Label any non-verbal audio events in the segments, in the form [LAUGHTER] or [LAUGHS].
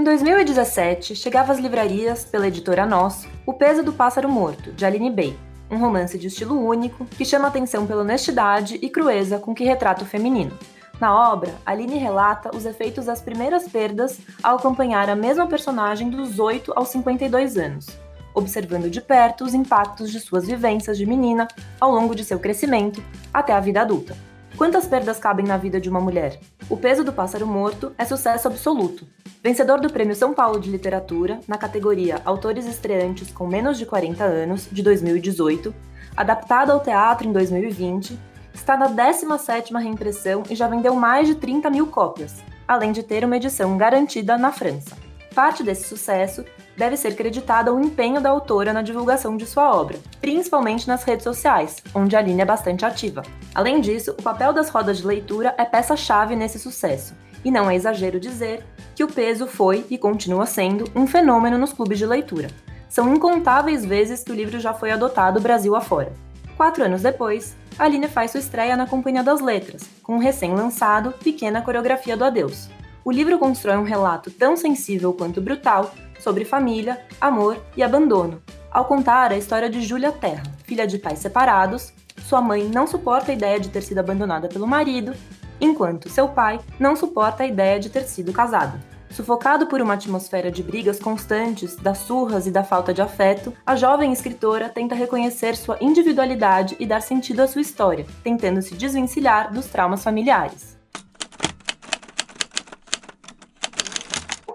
Em 2017, chegava às livrarias, pela editora Nós, O Peso do Pássaro Morto, de Aline Bay, um romance de estilo único que chama atenção pela honestidade e crueza com que retrata o feminino. Na obra, Aline relata os efeitos das primeiras perdas ao acompanhar a mesma personagem dos 8 aos 52 anos, observando de perto os impactos de suas vivências de menina ao longo de seu crescimento até a vida adulta. Quantas perdas cabem na vida de uma mulher? O Peso do Pássaro Morto é sucesso absoluto. Vencedor do Prêmio São Paulo de Literatura na categoria Autores Estreantes com menos de 40 anos, de 2018, adaptado ao teatro em 2020, está na 17ª reimpressão e já vendeu mais de 30 mil cópias, além de ter uma edição garantida na França. Parte desse sucesso deve ser creditada ao empenho da autora na divulgação de sua obra, principalmente nas redes sociais, onde a Aline é bastante ativa. Além disso, o papel das rodas de leitura é peça-chave nesse sucesso, e não é exagero dizer que o peso foi e continua sendo um fenômeno nos clubes de leitura. São incontáveis vezes que o livro já foi adotado Brasil afora. Quatro anos depois, Aline faz sua estreia na Companhia das Letras, com o recém-lançado Pequena Coreografia do Adeus. O livro constrói um relato tão sensível quanto brutal sobre família, amor e abandono, ao contar a história de Júlia Terra, filha de pais separados. Sua mãe não suporta a ideia de ter sido abandonada pelo marido, enquanto seu pai não suporta a ideia de ter sido casado. Sufocado por uma atmosfera de brigas constantes, das surras e da falta de afeto, a jovem escritora tenta reconhecer sua individualidade e dar sentido à sua história, tentando se desvencilhar dos traumas familiares.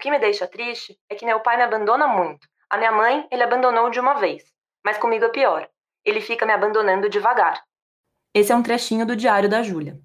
Que me deixa triste é que meu pai me abandona muito. A minha mãe, ele abandonou de uma vez. Mas comigo é pior. Ele fica me abandonando devagar. Esse é um trechinho do diário da Júlia.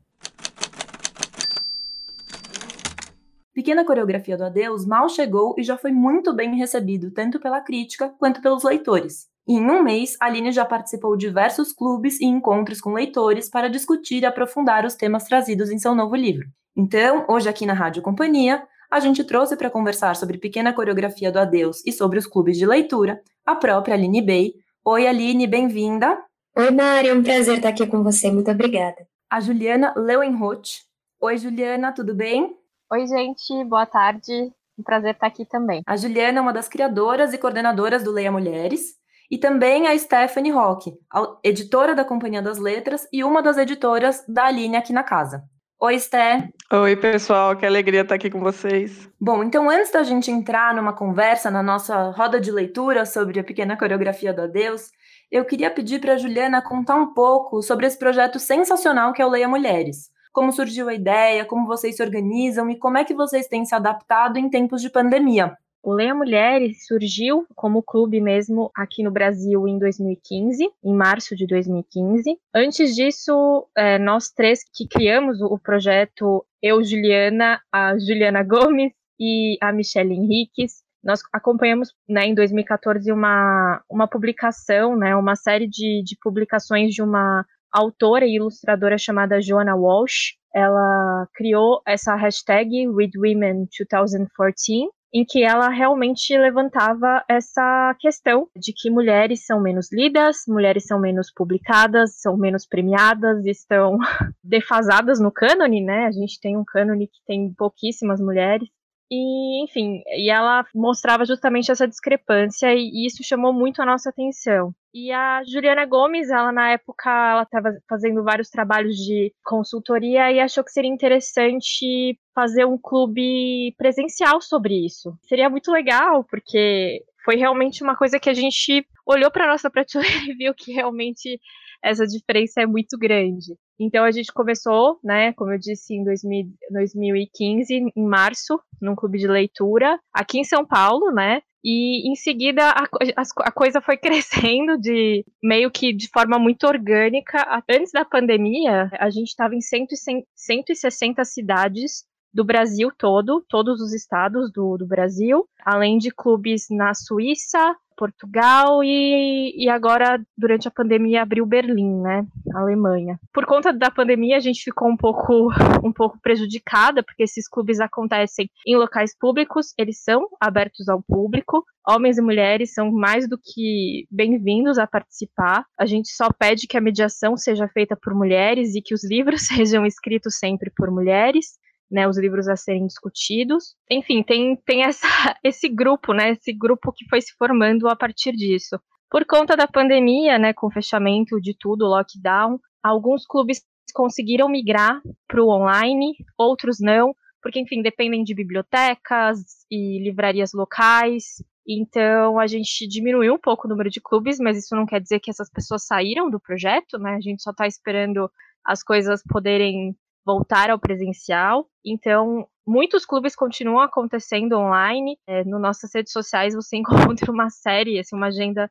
Pequena Coreografia do Adeus mal chegou e já foi muito bem recebido, tanto pela crítica quanto pelos leitores. E em um mês, Aline já participou de diversos clubes e encontros com leitores para discutir e aprofundar os temas trazidos em seu novo livro. Então, hoje aqui na Rádio Companhia, a gente trouxe para conversar sobre Pequena Coreografia do Adeus e sobre os clubes de leitura a própria Aline Bey. Oi, Aline, bem-vinda. Oi, Mari, é um prazer estar aqui com você, muito obrigada. A Juliana Leuenroth. Oi, Juliana, tudo bem? Oi, gente, boa tarde. Um prazer estar aqui também. A Juliana é uma das criadoras e coordenadoras do Leia Mulheres, e também a Stephanie Rock, editora da Companhia das Letras e uma das editoras da Aline aqui na casa. Oi, Sté. Oi, pessoal, que alegria estar aqui com vocês. Bom, então antes da gente entrar numa conversa na nossa roda de leitura sobre a pequena coreografia do Adeus, eu queria pedir para a Juliana contar um pouco sobre esse projeto sensacional que é o Leia Mulheres como surgiu a ideia, como vocês se organizam e como é que vocês têm se adaptado em tempos de pandemia. O Leia Mulheres surgiu como clube mesmo aqui no Brasil em 2015, em março de 2015. Antes disso, é, nós três que criamos o projeto, eu, Juliana, a Juliana [LAUGHS] Gomes e a Michelle Henriques, nós acompanhamos né, em 2014 uma, uma publicação, né, uma série de, de publicações de uma autora e ilustradora chamada Joanna Walsh. Ela criou essa hashtag WithWomen2014, em que ela realmente levantava essa questão de que mulheres são menos lidas, mulheres são menos publicadas, são menos premiadas, estão [LAUGHS] defasadas no cânone, né? A gente tem um cânone que tem pouquíssimas mulheres. E, enfim, e ela mostrava justamente essa discrepância e isso chamou muito a nossa atenção. E a Juliana Gomes, ela na época, ela estava fazendo vários trabalhos de consultoria e achou que seria interessante fazer um clube presencial sobre isso. Seria muito legal, porque foi realmente uma coisa que a gente olhou para nossa prateleira [LAUGHS] e viu que realmente essa diferença é muito grande. Então a gente começou, né, como eu disse, em 2000, 2015, em março, num clube de leitura, aqui em São Paulo, né? E em seguida a, a, a, coisa foi [LAUGHS] crescendo de meio que de forma muito orgânica. Antes da pandemia, a gente estava em 100, 160 cidades do Brasil todo, todos os estados do, do Brasil, além de clubes na Suíça, Portugal e, e agora, durante a pandemia, abriu Berlim, né? Alemanha. Por conta da pandemia, a gente ficou um pouco, [LAUGHS] um pouco prejudicada, porque esses clubes acontecem em locais públicos, eles são abertos ao público, homens e mulheres são mais do que bem-vindos a participar. A gente só pede que a mediação seja feita por mulheres e que os livros [LAUGHS] sejam escritos sempre por mulheres. Né, os livros a serem discutidos. Enfim, tem, tem essa, [LAUGHS] esse grupo, né, esse grupo que foi se formando a partir disso. Por conta da pandemia, né, com o fechamento de tudo, lockdown, alguns clubes conseguiram migrar para o online, outros não, porque, enfim, dependem de bibliotecas e livrarias locais. Então, a gente diminuiu um pouco o número de clubes, mas isso não quer dizer que essas pessoas saíram do projeto, né? A gente só está esperando as coisas poderem voltar ao presencial. Então, muitos clubes continuam acontecendo online. É, no nossas redes sociais você [LAUGHS] encontra uma série, assim, uma agenda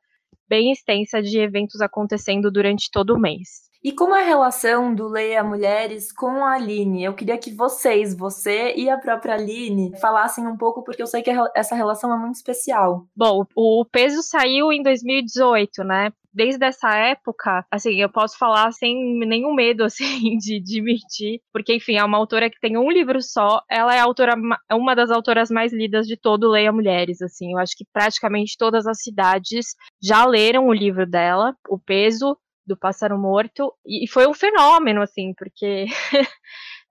bem extensa de eventos acontecendo durante todo o mês. E como é a relação do Leia Mulheres com a Aline? Eu queria que vocês, você e a própria Aline, falassem um pouco, porque eu sei que essa relação é muito especial. Bom, o peso saiu em 2018, né? Desde essa época, assim, eu posso falar sem nenhum medo, [LAUGHS] assim, de, de mentir, porque, enfim, é uma autora que tem um livro só, ela é autora, é uma das autoras mais lidas de todo Leia Mulheres, assim, eu acho que praticamente todas as cidades já leram o livro dela, O Peso, do Pássaro Morto, e foi um fenômeno, assim, porque [LAUGHS]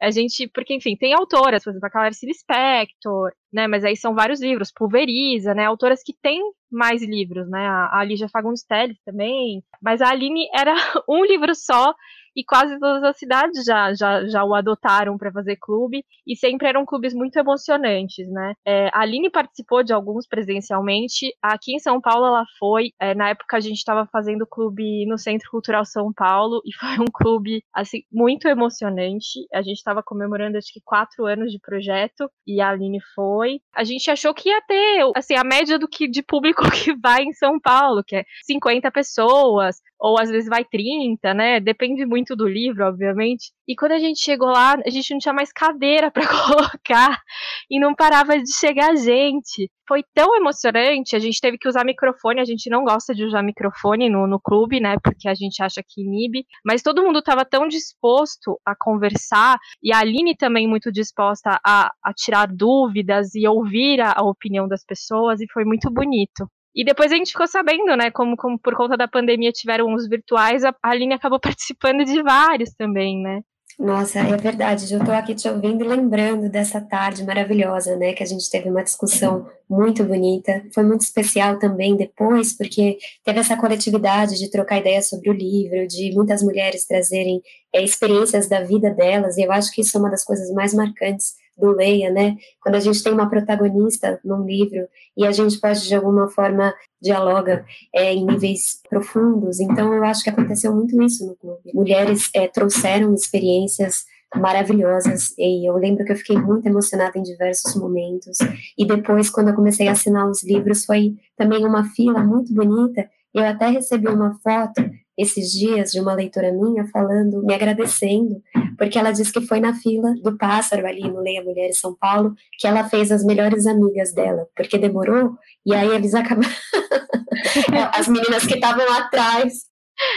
a gente, porque, enfim, tem autoras, por exemplo, a Clarice Lispector, né, mas aí são vários livros, Pulveriza, né, autoras que têm mais livros, né, a, a Lígia Fagundes Telles também, mas a Aline era [LAUGHS] um livro só, e quase todas as cidades já, já, já o adotaram para fazer clube, e sempre eram clubes muito emocionantes, né? É, a Aline participou de alguns presencialmente, aqui em São Paulo ela foi, é, na época a gente estava fazendo clube no Centro Cultural São Paulo, e foi um clube, assim, muito emocionante, a gente estava comemorando acho que quatro anos de projeto, e a Aline foi. A gente achou que ia ter, assim, a média do que de público [LAUGHS] que vai em São Paulo, que é 50 pessoas, ou às vezes vai 30, né? Depende muito do livro, obviamente. E quando a gente chegou lá, a gente não tinha mais cadeira [LAUGHS] para colocar e não parava de chegar gente. Foi tão emocionante, a gente teve que usar microfone, a gente não gosta de usar microfone no, no clube, né? Porque a gente acha que inibe, mas todo mundo estava tão disposto a conversar e a Aline também muito disposta a, a tirar dúvidas e ouvir a, a opinião das pessoas e foi muito bonito. E depois a gente ficou sabendo, né, como, como por conta da pandemia tiveram os virtuais, a Aline acabou [LAUGHS] participando de vários também, né? Nossa, é verdade. Eu estou aqui te ouvindo e lembrando dessa tarde maravilhosa, né? Que a gente teve uma discussão muito bonita. Foi muito especial também depois, porque teve essa coletividade de trocar ideias sobre o livro, de muitas mulheres trazerem é, experiências da vida delas. E eu acho que isso é uma das coisas mais marcantes do Leia, né? Quando a gente tem uma protagonista num livro e a gente pode, de alguma forma, dialoga é, em níveis profundos. Então, eu acho que aconteceu muito isso no clube. Mulheres é, trouxeram experiências maravilhosas e eu lembro que eu fiquei muito emocionada em diversos momentos e depois quando eu comecei a assinar os livros foi também uma fila muito bonita eu até recebi uma foto esses dias de uma leitora minha falando, me agradecendo, porque ela disse que foi na fila do pássaro ali no Leia Mulheres São Paulo que ela fez as melhores amigas dela, porque demorou e aí eles acabaram. [LAUGHS] as meninas que estavam atrás.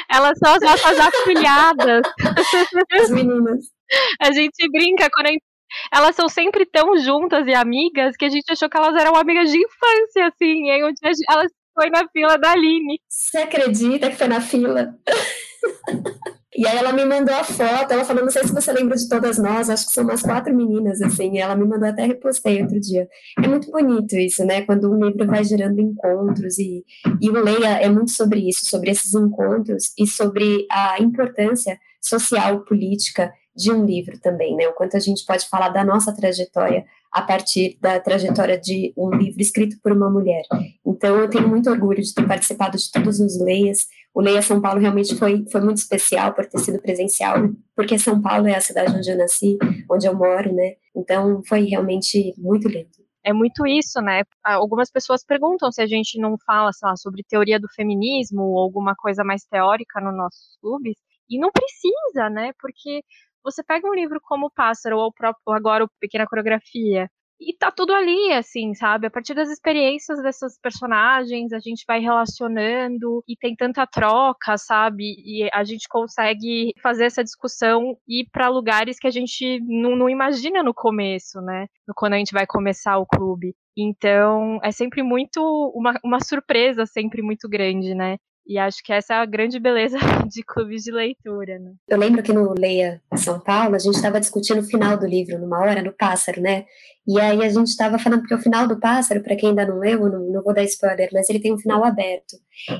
Elas são as nossas afilhadas. As meninas. A gente brinca quando a gente elas são sempre tão juntas e amigas que a gente achou que elas eram amigas de infância, assim. E aí um dia elas foi na fila da Aline. Você acredita que foi na fila? [LAUGHS] E aí ela me mandou a foto, ela falou, não sei se você lembra de todas nós, acho que são umas quatro meninas, assim, e ela me mandou até repostei outro dia. É muito bonito isso, né, quando um livro vai gerando encontros, e, e o Leia é muito sobre isso, sobre esses encontros e sobre a importância social, política de um livro também, né, o quanto a gente pode falar da nossa trajetória a partir da trajetória de um livro escrito por uma mulher. Então, eu tenho muito orgulho de ter participado de todos os Leias. O Leia São Paulo realmente foi, foi muito especial por ter sido presencial, porque São Paulo é a cidade onde eu nasci, onde eu moro, né? Então, foi realmente muito lindo. É muito isso, né? Algumas pessoas perguntam se a gente não fala, lá, sobre teoria do feminismo ou alguma coisa mais teórica nos nossos clubes. E não precisa, né? Porque você pega um livro como o Pássaro ou, próprio, ou agora o Pequena Coreografia, e tá tudo ali, assim, sabe? A partir das experiências desses personagens, a gente vai relacionando e tem tanta troca, sabe? E a gente consegue fazer essa discussão ir para lugares que a gente não, não, imagina no começo, né? Quando a gente vai começar o clube. Então, é sempre muito uma, uma surpresa sempre muito grande, né? E acho que essa é a grande beleza [LAUGHS] de clubes de leitura, né? Eu lembro que no Leia São Paulo, a gente estava discutindo o final do livro, numa hora, no Pássaro, né? E aí a gente estava falando, porque o final do Pássaro, para quem ainda não leu, não, não vou dar spoiler, mas ele tem um final aberto.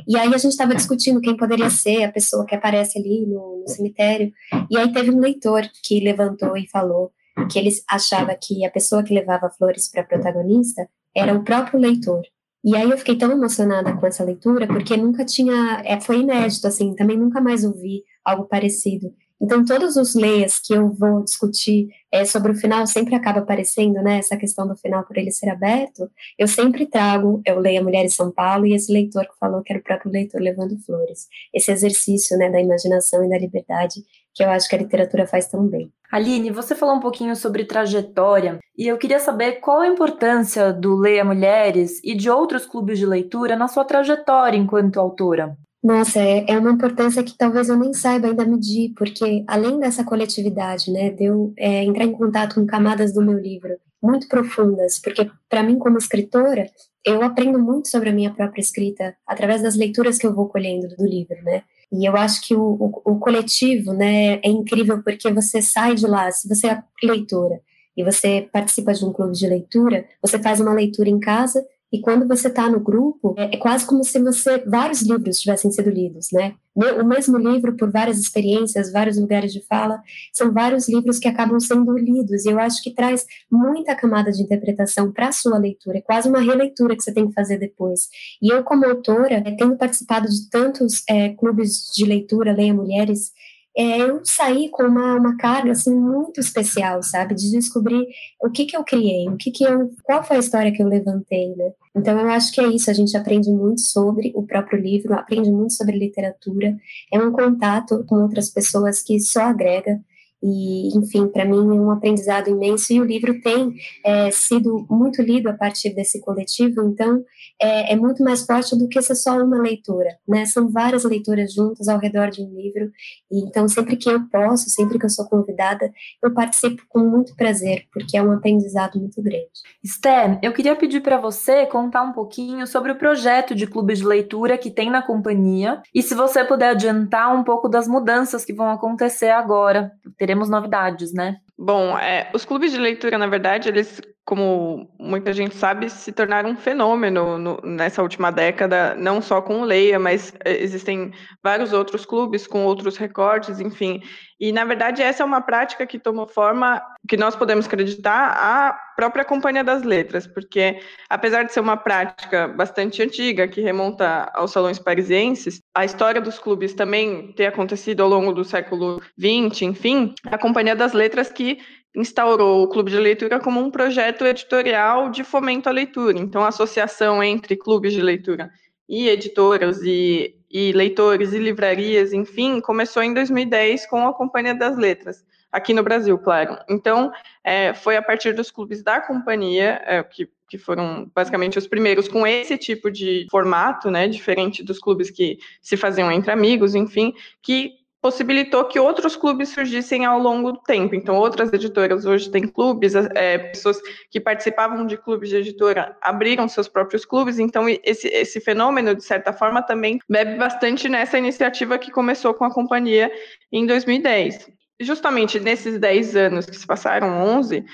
E aí a gente estava discutindo quem poderia ser a pessoa que aparece ali no, no cemitério. E aí teve um leitor que levantou e falou que ele achava que a pessoa que levava flores para a protagonista era o próprio leitor. E aí eu fiquei tão emocionada com essa leitura, porque nunca tinha, é, foi inédito, assim, também nunca mais ouvi algo parecido. Então, todos os leias que eu vou discutir é, sobre o final sempre acaba aparecendo, né? Essa questão do final por ele ser aberto. Eu sempre trago, eu leio a Mulheres São Paulo e esse leitor que falou que era o próprio leitor levando flores. Esse exercício, né, da imaginação e da liberdade que eu acho que a literatura faz tão bem. Aline, você falou um pouquinho sobre trajetória e eu queria saber qual a importância do Leia Mulheres e de outros clubes de leitura na sua trajetória enquanto autora. Nossa, é, é uma importância que talvez eu nem saiba ainda medir, porque além dessa coletividade, né, de eu é, entrar em contato com camadas do meu livro muito profundas, porque para mim como escritora, eu aprendo muito sobre a minha própria escrita através das leituras que eu vou colhendo do livro, né? E eu acho que o, o, o coletivo, né, é incrível porque você sai de lá, se você é leitora e você participa de um clube de leitura, você faz uma leitura em casa e quando você está no grupo, é, é, quase como se você vários livros tivessem sido lidos, né? O mesmo livro por várias experiências, vários lugares de fala, são vários livros que acabam sendo lidos. E eu acho que traz muita camada de interpretação para a sua leitura. É quase uma releitura que você tem que fazer depois. E eu, como autora, tendo participado de tantos é, clubes de leitura, Leia Mulheres, é, eu saí com uma, uma carga assim muito especial, sabe, de descobrir o que que eu criei, o que que eu, qual foi a história que eu levantei, né? Então eu acho que é isso, a gente aprende muito sobre o próprio livro, aprende muito sobre literatura, é um contato com outras pessoas que só agrega e, enfim, para mim é um aprendizado imenso. E o livro tem é, sido muito lido a partir desse coletivo, então é, é, muito mais forte do que ser só uma leitura, né? São várias leituras juntas ao redor de um livro. E, então, sempre que eu posso, sempre que eu sou convidada, eu participo com muito prazer, porque é um aprendizado muito grande. Sté, eu queria pedir para você contar um pouquinho sobre o projeto de clube de leitura que tem na companhia e se você puder adiantar um pouco das mudanças que vão acontecer agora. Teremos teremos novidades, né? Bom, é, os clubes de leitura, na verdade, eles, como muita gente sabe, se tornaram um fenômeno no, nessa última década, não só com o Leia, mas é, existem vários outros clubes com outros recortes, enfim. E, na verdade, essa é uma prática que tomou forma, que nós podemos acreditar, a própria Companhia das Letras, porque, apesar de ser uma prática bastante antiga, que remonta aos salões parisienses, a história dos clubes também ter acontecido ao longo do século XX, enfim, a Companhia das Letras que instaurou o Clube de Leitura como um projeto editorial de fomento à leitura. Então, a associação entre clubes de leitura e editoras e, e leitores e livrarias, enfim, começou em 2010 com a Companhia das Letras, aqui no Brasil, claro. Então, é, foi a partir dos clubes da companhia, é, que, que foram basicamente os primeiros com esse tipo de formato, né, diferente dos clubes que se faziam entre amigos, enfim, que possibilitou que outros clubes surgissem ao longo do tempo. Então, outras editoras hoje têm clubes, é, pessoas que participavam de clubes de editora abriram seus próprios clubes. Então, esse, esse fenômeno, de certa forma, também bebe bastante nessa iniciativa que começou com a companhia em 2010. Justamente nesses 10 anos que se passaram, 11,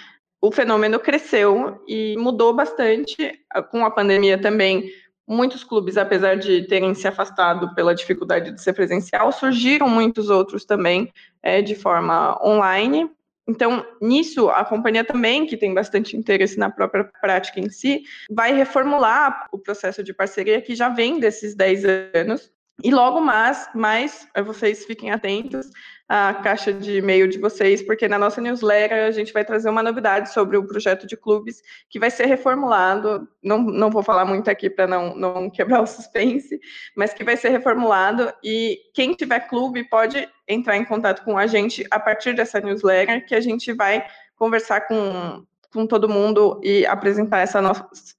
o fenômeno cresceu e mudou bastante. Com a pandemia também, muitos clubes, apesar de terem se afastado pela dificuldade de ser presencial, surgiram muitos outros também é, de forma online. Então, nisso, a companhia também, que tem bastante interesse na própria prática em si, vai reformular o processo de parceria que já vem desses 10 anos. E logo mais, mais vocês fiquem atentos, a caixa de e-mail de vocês, porque na nossa newsletter a gente vai trazer uma novidade sobre o projeto de clubes que vai ser reformulado. Não, não vou falar muito aqui para não, não quebrar o suspense, mas que vai ser reformulado. E quem tiver clube pode entrar em contato com a gente a partir dessa newsletter, que a gente vai conversar com com todo mundo e apresentar essa, no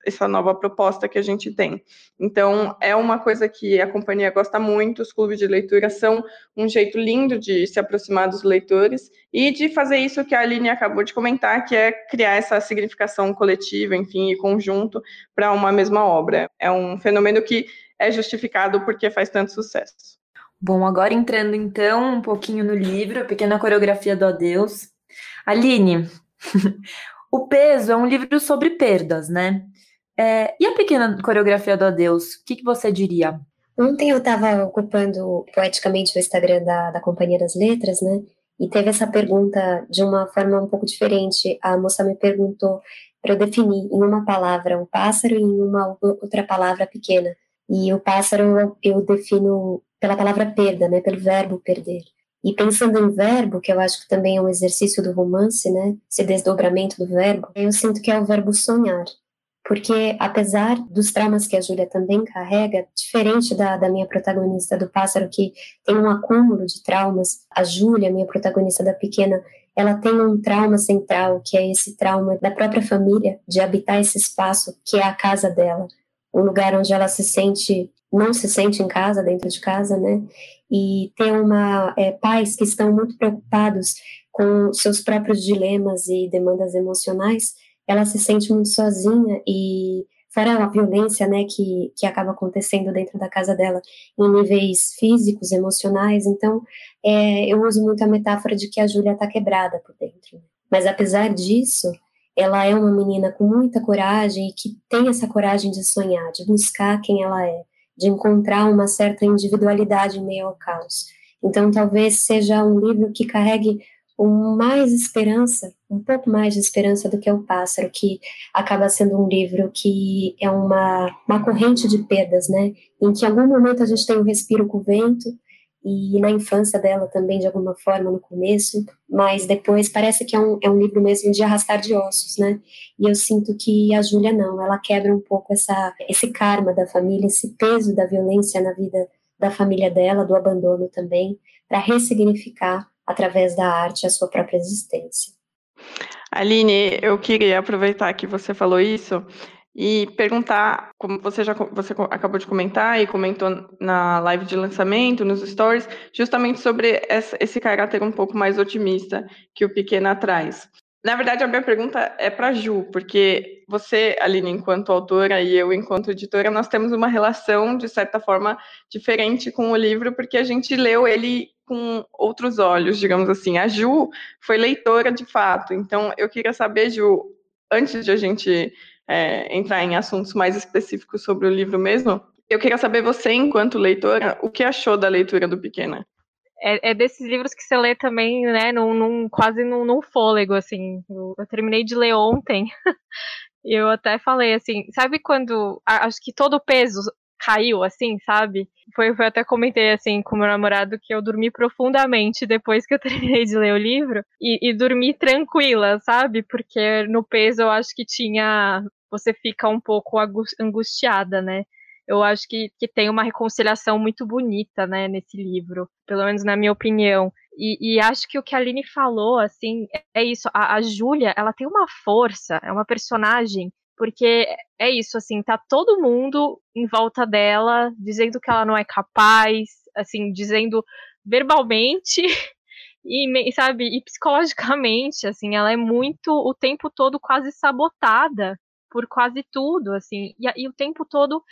essa nova proposta que a gente tem. Então, é uma coisa que a companhia gosta muito, os clubes de leitura são um jeito lindo de se aproximar dos leitores e de fazer isso que a Aline acabou de comentar, que é criar essa significação coletiva, enfim, e conjunto para uma mesma obra. É um fenômeno que é justificado porque faz tanto sucesso. Bom, agora entrando então um pouquinho no livro, a pequena coreografia do adeus. Aline, [LAUGHS] o peso é um livro sobre perdas, né? É, e a pequena coreografia do adeus, o que, que você diria? Ontem eu estava ocupando poeticamente o Instagram da, da Companhia das Letras, né? E teve essa pergunta de uma forma um pouco diferente. A moça me perguntou para eu definir em uma palavra um pássaro e em uma outra palavra pequena. E o pássaro eu defino pela palavra perda, né? Pelo verbo perder. E pensando em verbo, que eu acho que também é um exercício do romance, né? Esse desdobramento do verbo, eu sinto que é o verbo sonhar porque apesar dos traumas que a Júlia também carrega, diferente da, da minha protagonista do pássaro, que tem um acúmulo de traumas, a Júlia, minha protagonista da pequena, ela tem um trauma central, que é esse trauma da própria família, de habitar esse espaço que é a casa dela, um lugar onde ela se sente, não se sente em casa, dentro de casa, né? E tem uma, é, pais que estão muito preocupados com seus próprios dilemas e demandas emocionais, ela se sente muito sozinha e fora a violência, né, que, que acaba acontecendo dentro da casa dela em níveis físicos, emocionais, então é, eu uso muito a metáfora de que a Júlia está quebrada por dentro. Mas apesar disso, ela é uma menina com muita coragem e que tem essa coragem de sonhar, de buscar quem ela é, de encontrar uma certa individualidade em meio ao caos. Então talvez seja um livro que carregue com mais esperança, um pouco mais de esperança do que o pássaro, que acaba sendo um livro que é uma, uma corrente de perdas, né? Em que em algum momento a gente tem um respiro com o vento, e na infância dela também, de alguma forma, no começo, mas depois parece que é um, é um livro mesmo de arrastar de ossos, né? E eu sinto que a Júlia não, ela quebra um pouco essa, esse karma da família, esse peso da violência na vida da família dela, do abandono também, para ressignificar através da arte, a sua própria existência. Aline, eu queria aproveitar que você falou isso e perguntar, como você já você acabou de comentar e comentou na live de lançamento, nos stories, justamente sobre essa, esse caráter um pouco mais otimista que o Pequena traz. Na verdade, a minha pergunta é para Ju, porque você, Aline, enquanto autora e eu, enquanto editora, nós temos uma relação, de certa forma, diferente com o livro, porque a gente leu ele com outros olhos, digamos assim. A Ju foi leitora de fato, então eu queria saber, Ju, antes de a gente é, entrar em assuntos mais específicos sobre o livro mesmo, eu queria saber você, enquanto leitora, o que achou da leitura do Pequena? É, é desses livros que você lê também, né, num, num quase num, num, fôlego, assim. Eu, eu terminei de ler ontem. [LAUGHS] e eu até falei assim, sabe quando acho que todo o peso caiu, assim, sabe? Foi, foi até comentei, assim, com meu namorado que eu dormi profundamente depois que eu [LAUGHS] terminei de ler o livro e, e dormi tranquila, sabe? Porque no peso eu acho que tinha. Você fica um pouco angustiada, né? Eu acho que, que tem uma reconciliação muito bonita, né, nesse livro, pelo menos na minha opinião. E, e, acho que o que a Aline falou, assim, é isso. A, a Júlia, ela tem uma força, é uma personagem porque é isso, assim, tá todo mundo em volta dela dizendo que ela não é capaz, assim, dizendo verbalmente [LAUGHS] e, sabe, e psicologicamente, assim, ela é muito o tempo todo quase sabotada por quase tudo, assim, e, e o tempo todo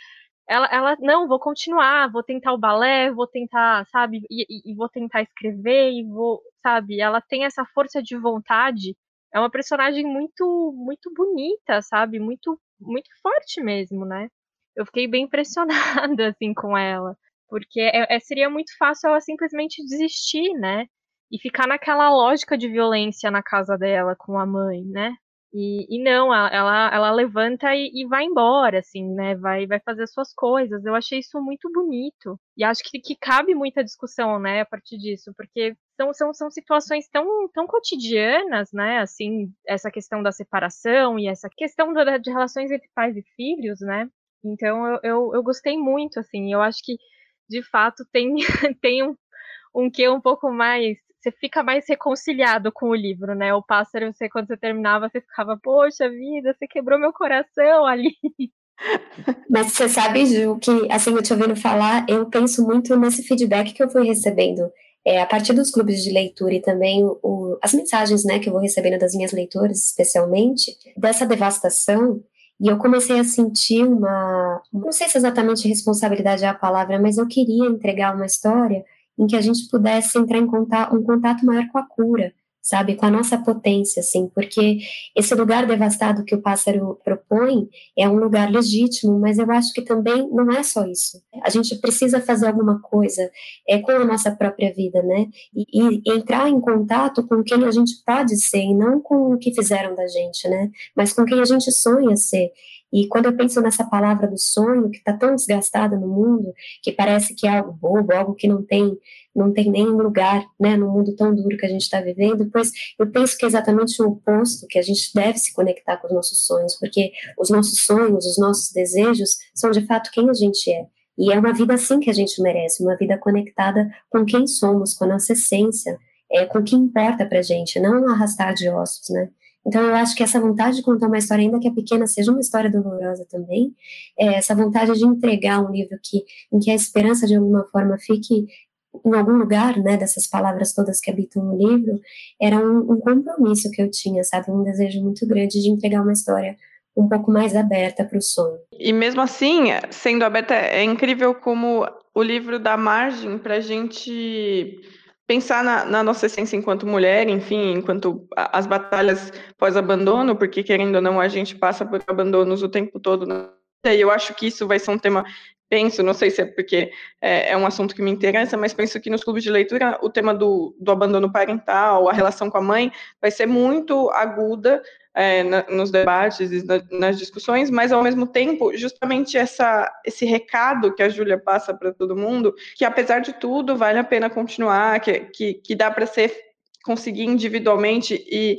ela, ela, não, vou continuar, vou tentar o balé, vou tentar, sabe, e, e, e vou tentar escrever, e vou, sabe, ela tem essa força de vontade é uma personagem muito muito bonita, sabe? Muito muito forte mesmo, né? Eu fiquei bem impressionada [LAUGHS] assim com ela, porque é, é, seria muito fácil ela simplesmente desistir, né? E ficar naquela lógica de violência na casa dela com a mãe, né? E, e não, ela, ela levanta e, e, vai embora, assim, né? Vai, vai fazer suas coisas. Eu achei isso muito bonito. E acho que, que cabe muita discussão, né, a partir disso, porque são, são, são situações tão, tão cotidianas, né? Assim, essa questão da separação e essa questão da, de relações entre pais e filhos, né? Então eu, eu, eu gostei muito, assim, eu acho que de fato tem, [LAUGHS] tem um, um que um pouco mais você fica mais reconciliado com o livro, né? O pássaro, você, quando você terminava, você ficava, poxa vida, você quebrou meu coração ali. [LAUGHS] Mas você sabe, Ju, que assim, eu te ouvindo falar, eu penso muito nesse feedback que eu fui recebendo é, a partir dos clubes de leitura e também o, as mensagens né, que eu vou recebendo das minhas leitoras, especialmente, dessa devastação E eu comecei a sentir uma, não sei se exatamente responsabilidade é a palavra, mas eu queria entregar uma história em que a gente pudesse entrar em contato, um contato maior com a cura, sabe, com a nossa potência, assim, porque esse lugar devastado que o pássaro propõe é um lugar legítimo, mas eu acho que também não é só isso. A gente precisa fazer alguma coisa é, com a nossa própria vida, né, e, e entrar em contato com quem a gente pode ser e não com o que fizeram da gente, né, mas com quem a gente sonha ser. E quando eu penso nessa palavra do sonho, que está tão desgastada no mundo, que parece que é algo bobo, algo que não tem, não tem nem lugar né, no mundo tão duro que a gente está vivendo, pois eu penso que é exatamente o oposto, que a gente deve se conectar com os nossos sonhos, porque os nossos sonhos, os nossos desejos são de fato quem a gente é. E é uma vida assim que a gente merece, uma vida conectada com quem somos, com a nossa essência, é, com o que importa pra gente, não arrastar de ossos, né? Então, eu acho que essa vontade de contar uma história, ainda que é pequena, seja uma história dolorosa também, é essa vontade de entregar um livro que, em que a esperança, de alguma forma, fique em algum lugar, né, dessas palavras todas que habitam no livro, era um, um compromisso que eu tinha, sabe, um desejo muito grande de entregar uma história um pouco mais aberta para o sonho. E mesmo assim, sendo aberta, é incrível como o livro dá margem para a gente pensar na, na, nossa essência enquanto mulher, enfim, enquanto as batalhas pós-abandono, porque querendo ou não, a gente passa por abandonos o tempo todo. Né? E eu acho que isso vai ser um tema, penso, não sei se é porque é, é, um assunto que me interessa, mas penso que nos clubes de leitura o tema do, do abandono parental, a relação com a mãe, vai ser muito aguda é, na, nos debates e na, nas discussões, mas ao mesmo tempo, justamente essa, esse recado que a Júlia passa para todo mundo, que apesar de tudo vale a pena continuar, que, que, que dá para ser conseguir individualmente e,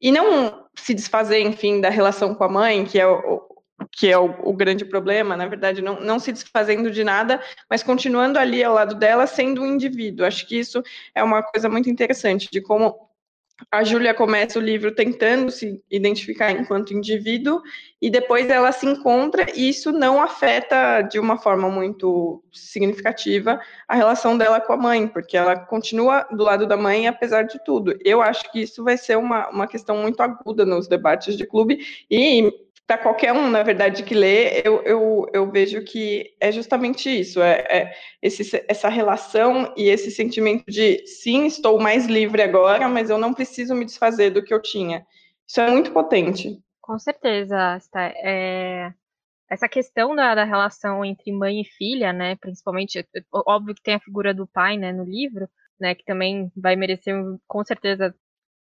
e não se desfazer, enfim, da relação com a mãe, que é o, que é o, o, grande problema, na verdade, não, não se desfazendo de nada, mas continuando ali ao lado dela, sendo um indivíduo. Acho que isso é uma coisa muito interessante, de como a Júlia começa o livro tentando se identificar enquanto indivíduo e depois ela se encontra e isso não afeta de uma forma muito significativa a relação dela com a mãe, porque ela continua do lado da mãe apesar de tudo. Eu acho que isso vai ser uma, uma questão muito aguda nos debates de clube e para qualquer um, na verdade, que lê, eu, eu, eu vejo que é justamente isso, é, é esse, essa relação e esse sentimento de sim, estou mais livre agora, mas eu não preciso me desfazer do que eu tinha. Isso é muito potente. Com certeza, é, essa questão da, da, relação entre mãe e filha, né, principalmente, óbvio que tem a figura do pai, né, no livro, né, que também vai merecer, com certeza,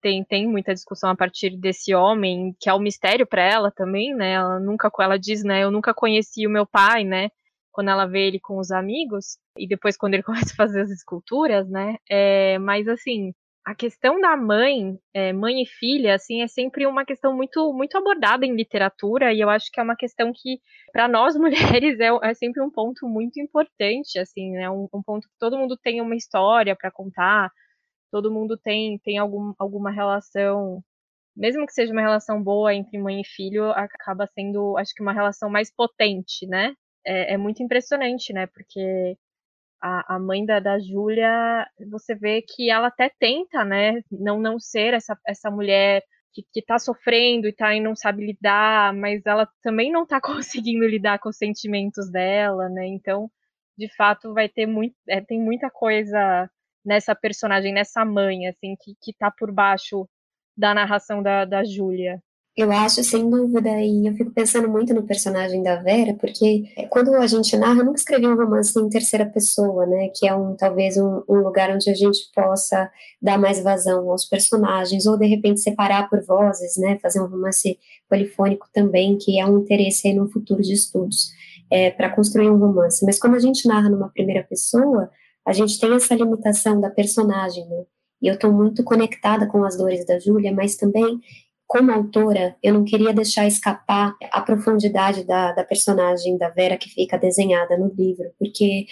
tem, tem muita discussão a partir desse homem, que é um mistério para ela também, né? Ela nunca, ela diz, né? Eu nunca conheci o meu pai, né? Quando ela vê ele com os amigos, e depois quando ele [LAUGHS] começa a fazer as esculturas, né? É, mas assim, a questão da mãe, é, mãe e filha, assim, é sempre uma questão muito, muito abordada em literatura, e eu acho que é uma questão que, para nós [LAUGHS] mulheres, é, é, sempre um ponto muito importante, assim, né? Um, um ponto que todo mundo tem uma história para contar, todo mundo tem, tem algum, alguma relação, mesmo que seja uma relação boa entre mãe e filho, acaba sendo, acho que, uma relação mais potente, né? É, é muito impressionante, né? Porque a, a mãe da, da Júlia, você vê que ela até tenta, né? Não, não ser essa, essa mulher que, que tá sofrendo e tá e não sabe lidar, mas ela também não tá [LAUGHS] conseguindo lidar com os sentimentos dela, né? Então, de fato, vai ter muito, é, tem muita coisa nessa personagem, nessa mãe, assim, que, que tá por baixo da narração da, da Júlia. Eu acho, sem dúvida, e eu fico pensando muito no personagem da Vera, porque quando a gente narra, eu nunca escrevi um romance em terceira pessoa, né, que é um talvez um, um, lugar onde a gente possa dar mais vazão aos personagens, ou de repente separar por vozes, né, fazer um romance polifônico também, que é um interesse aí no futuro de estudos, é, para construir um romance. Mas quando a gente narra numa primeira pessoa, a gente tem essa limitação da personagem, né? E eu estou muito conectada com as dores da Júlia, mas também, como autora, eu não queria deixar escapar a profundidade da, da personagem da Vera que fica desenhada no livro, porque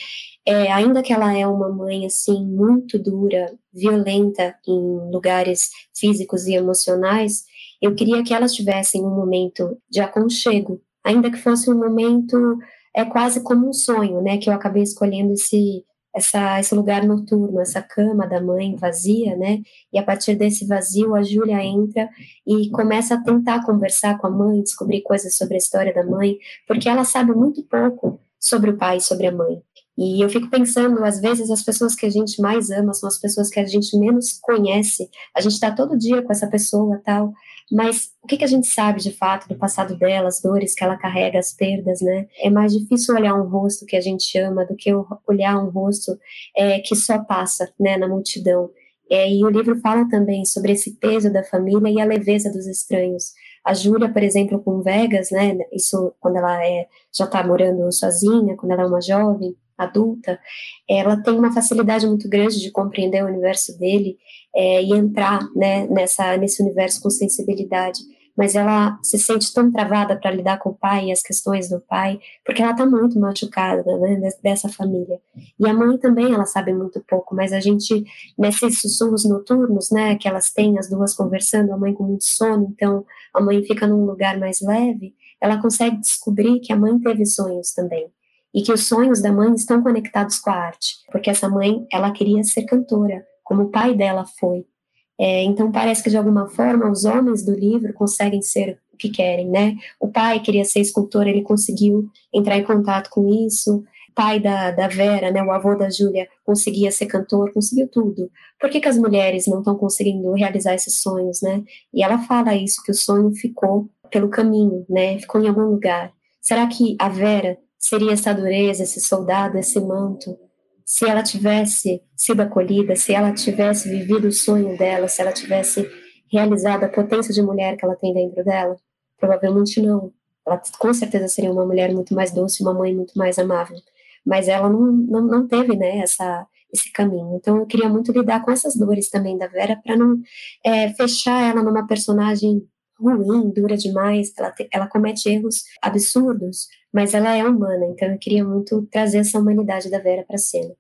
é, ainda que ela é uma mãe assim muito dura, violenta em lugares físicos e emocionais, eu queria que elas tivessem um momento de aconchego, ainda que fosse um momento é quase como um sonho, né? Que eu acabei escolhendo esse essa, esse lugar noturno, essa cama da mãe vazia, né? E a partir desse vazio, a Júlia entra e começa a tentar conversar com a mãe, descobrir coisas sobre a história da mãe, porque ela sabe muito pouco sobre o pai e sobre a mãe. E eu fico pensando, às vezes, as pessoas que a gente mais ama são as pessoas que a gente menos conhece. A gente está todo dia com essa pessoa tal, mas o que, que a gente sabe de fato do passado dela, as dores que ela carrega, as perdas, né? É mais difícil olhar um rosto que a gente ama do que olhar um rosto é, que só passa, né, na multidão. É, e o livro fala também sobre esse peso da família e a leveza dos estranhos. A Júlia, por exemplo, com Vegas, né, isso quando ela é, já está morando sozinha, quando ela é uma jovem, adulta, ela tem uma facilidade muito grande de compreender o universo dele é, e entrar né, nessa, nesse universo com sensibilidade. Mas ela se sente tão travada para lidar com o pai e as questões do pai, porque ela está muito machucada né, dessa família. E a mãe também, ela sabe muito pouco, mas a gente, nesses sussurros noturnos, né, que elas têm, as duas conversando, a mãe com muito sono, então a mãe fica num lugar mais leve, ela consegue descobrir que a mãe teve sonhos também e que os sonhos da mãe estão conectados com a arte, porque essa mãe ela queria ser cantora, como o pai dela foi. É, então parece que de alguma forma os homens do livro conseguem ser o que querem, né? O pai queria ser escultor, ele conseguiu entrar em contato com isso. O pai da, da Vera, né, o avô da Júlia, conseguia ser cantor, conseguiu tudo. Por que, que as mulheres não estão conseguindo realizar esses sonhos, né? E ela fala isso, que o sonho ficou pelo caminho, né? Ficou em algum lugar. Será que a Vera seria essa dureza, esse soldado, esse manto, se ela tivesse sido acolhida, se ela tivesse vivido o sonho dela, se ela tivesse realizado a potência de mulher que ela tem dentro dela? Provavelmente não. Ela com certeza seria uma mulher muito mais doce, uma mãe muito mais amável. Mas ela não, não, não teve né, essa, esse caminho. Então eu queria muito lidar com essas dores também da Vera para não é, fechar ela numa personagem ruim, dura demais, ela, te, ela comete erros absurdos, mas ela é humana, então eu queria muito trazer essa humanidade da Vera para a cena.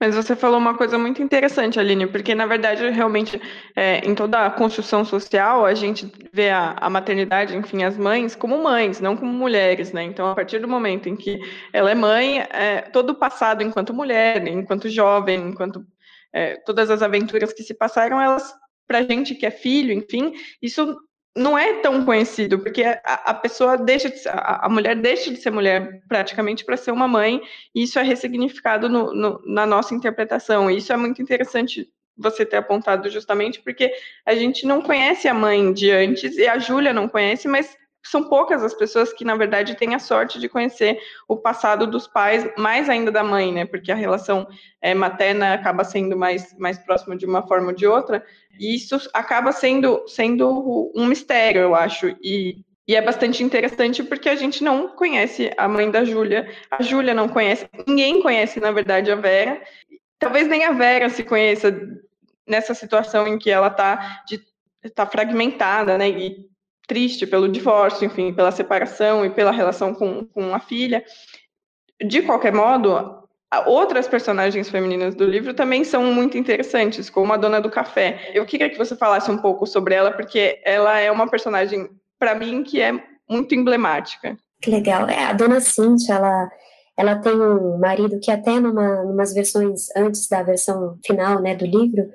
Mas você falou uma coisa muito interessante, Aline, porque na verdade, realmente, é, em toda a construção social, a gente vê a, a, maternidade, enfim, as mães como mães, não como mulheres, né? Então, a partir do momento em que ela é mãe, é, todo o passado enquanto mulher, enquanto jovem, enquanto é, todas as aventuras que se passaram, elas, para gente que é filho, enfim, isso não é tão conhecido, porque a, a pessoa deixa de, a, a, mulher deixa de ser mulher praticamente para ser uma mãe, e isso é ressignificado no, no, na nossa interpretação. E isso é muito interessante você ter apontado justamente porque a gente não conhece a mãe de antes, e a Júlia não conhece, mas são poucas as pessoas que, na verdade, têm a sorte de conhecer o passado dos pais, mais ainda da mãe, né? Porque a relação é, materna acaba sendo mais, mais próxima de uma forma ou de outra, e isso acaba sendo, sendo um mistério, eu acho. E, e é bastante interessante porque a gente não conhece a mãe da Júlia, a Júlia não conhece, ninguém conhece, na verdade, a Vera. Talvez nem a Vera se conheça nessa situação em que ela está tá fragmentada, né? E triste pelo divórcio, enfim, pela separação e pela relação com, com a filha. De qualquer modo, outras personagens femininas do livro também são muito interessantes, como a dona do café. Eu queria que você falasse um pouco sobre ela, porque ela é uma personagem, para mim, que é muito emblemática. Que legal. É, a dona Cintia, ela, ela tem um marido que até numa umas versões antes da versão final, né, do livro,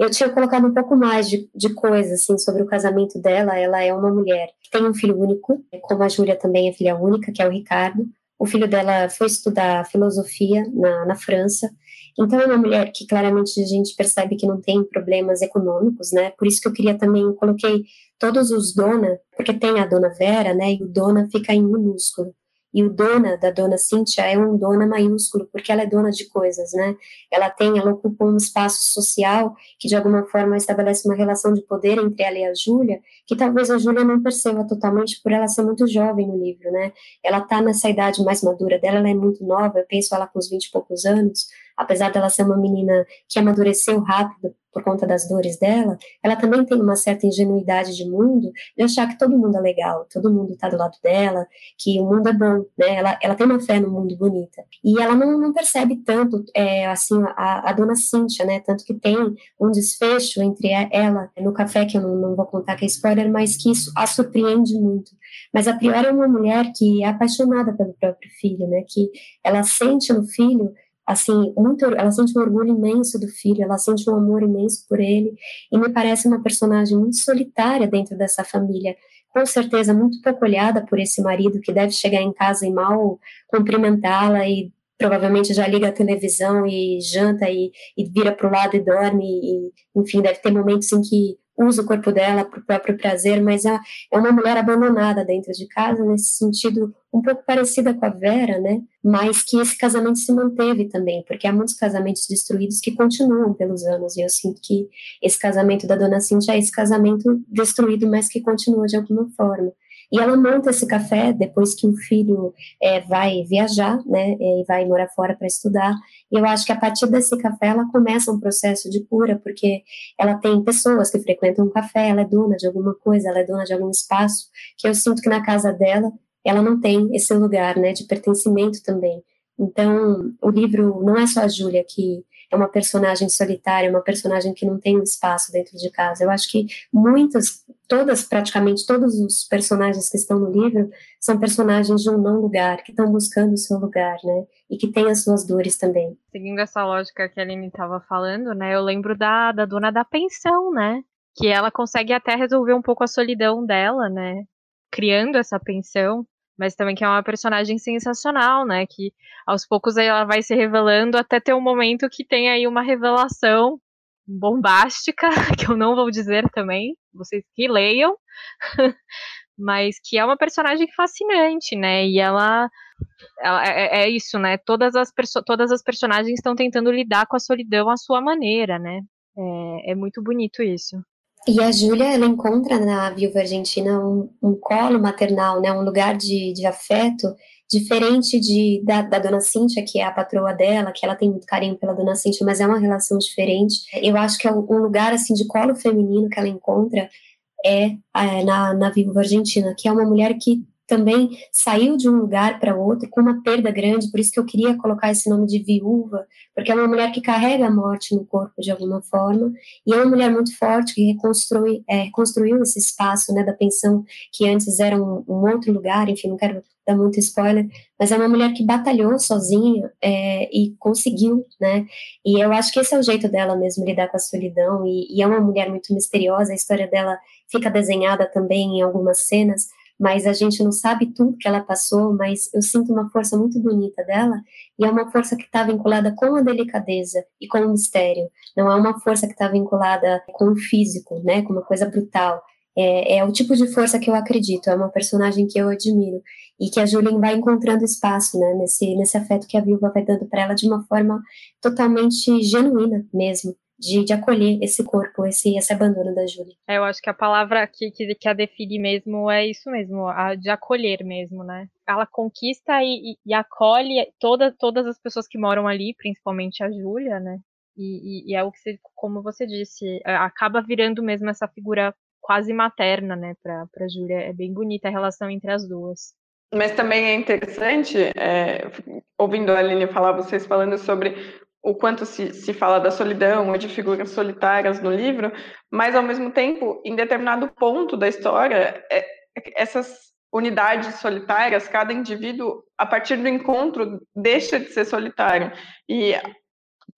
eu tinha colocado um pouco mais de, de coisa, assim, sobre o casamento dela. Ela é uma mulher que tem um filho único, como a Júlia também é filha única, que é o Ricardo. O filho dela foi estudar filosofia na, na França. Então, é uma mulher que claramente a gente percebe que não tem problemas econômicos, né? Por isso que eu queria também, coloquei todos os dona, porque tem a dona Vera, né? E o dona fica em minúsculo. E o dona da dona Cíntia é um dona maiúsculo, porque ela é dona de coisas, né? Ela tem, ela ocupa um espaço social que de alguma forma estabelece uma relação de poder entre ela e a Júlia, que talvez a Júlia não perceba totalmente por ela ser muito jovem no livro, né? Ela tá nessa idade mais madura dela, ela é muito nova, eu penso ela com uns 20 e poucos anos, apesar dela ser uma menina que amadureceu rápido por conta das dores dela, ela também tem uma certa ingenuidade de mundo de achar que todo mundo é legal, todo mundo está do lado dela, que o mundo é bom, né? Ela, ela tem uma fé no mundo bonita. E ela não, não percebe tanto, é, assim, a, a dona Cíntia, né? Tanto que tem um desfecho entre ela no café, que eu não, não vou contar que é spoiler, mas que isso a surpreende muito. Mas a Priori é uma mulher que é apaixonada pelo próprio filho, né? Que ela sente no filho assim, muito, ela sente um orgulho imenso do filho, ela sente um amor imenso por ele, e me parece uma personagem muito solitária dentro dessa família, com certeza muito pouco olhada por esse marido que deve chegar em casa e mal cumprimentá-la e provavelmente já liga a televisão e janta e, e vira para o lado e dorme, e, enfim, deve ter momentos em que usa o corpo dela para o próprio prazer, mas é, é uma mulher abandonada dentro de casa, nesse sentido um pouco parecida com a Vera, né? Mas que esse casamento se manteve também, porque há muitos casamentos destruídos que continuam pelos anos, e eu sinto que esse casamento da dona Cintia é esse casamento destruído, mas que continua de alguma forma. E ela monta esse café depois que o filho é, vai viajar, né, e vai morar fora para estudar. E eu acho que a partir desse café ela começa um processo de cura, porque ela tem pessoas que frequentam o café, ela é dona de alguma coisa, ela é dona de algum espaço, que eu sinto que na casa dela ela não tem esse lugar, né, de pertencimento também. Então, o livro não é só a Júlia que é uma personagem solitária, uma personagem que não tem um espaço dentro de casa. Eu acho que muitas, todas, praticamente todos os personagens que estão no livro são personagens de um não lugar, que estão buscando o seu lugar, né? E que têm as suas dores também. Seguindo essa lógica que a Aline estava falando, né? Eu lembro da, da dona da pensão, né? Que ela consegue até resolver um pouco a solidão dela, né? Criando essa pensão mas também que é uma personagem sensacional, né? Que aos poucos ela vai se revelando até ter um momento que tem aí uma revelação bombástica, [LAUGHS] que eu não vou dizer também, vocês que leiam, [LAUGHS] mas que é uma personagem fascinante, né? E ela, ela é, é, isso, né? Todas as, todas as personagens estão tentando lidar com a solidão à sua maneira, né? É, é muito bonito isso. E a Júlia, ela encontra na viúva argentina um, um colo maternal, né, um lugar de, de afeto diferente de, da, da, dona Cíntia, que é a patroa dela, que ela tem muito carinho pela dona Cíntia, mas é uma relação diferente. Eu acho que é um lugar, assim, de colo feminino que ela encontra é, é na, na viúva argentina, que é uma mulher que também saiu de um lugar para outro com uma perda grande, por isso que eu queria colocar esse nome de viúva, porque é uma mulher que carrega a morte no corpo de alguma forma, e é uma mulher muito forte que reconstrui, é, reconstruiu esse espaço né, da pensão que antes era um, um, outro lugar, enfim, não quero dar muito spoiler, mas é uma mulher que batalhou sozinha é, e conseguiu, né, e eu acho que esse é o jeito dela mesmo lidar com a solidão, e, e é uma mulher muito misteriosa, a história dela fica desenhada também em algumas cenas, mas a gente não sabe tudo que ela passou, mas eu sinto uma força muito bonita dela, e é uma força que está vinculada com a delicadeza e com o mistério, não é uma força que está vinculada com o físico, né, com uma coisa brutal, é, é, o tipo de força que eu acredito, é uma personagem que eu admiro, e que a Julien vai encontrando espaço, né, nesse, nesse afeto que a viúva vai dando para ela de uma forma totalmente genuína mesmo, de, de acolher esse corpo, esse, esse abandono da Júlia. É, eu acho que a palavra que, que, que, a define mesmo é isso mesmo, a de acolher mesmo, né? Ela conquista e, e, e acolhe toda, todas as pessoas que moram ali, principalmente a Júlia, né? E, e, é o que, você, como você disse, é, acaba virando mesmo essa figura quase materna, né, para pra Júlia. É bem bonita a relação entre as duas. Mas também é interessante, é, ouvindo a Aline falar, vocês falando sobre o quanto se, se fala da solidão ou de figuras solitárias no livro, mas ao mesmo tempo, em determinado ponto da história, é, essas unidades solitárias, cada indivíduo, a partir do encontro, deixa de ser solitário. E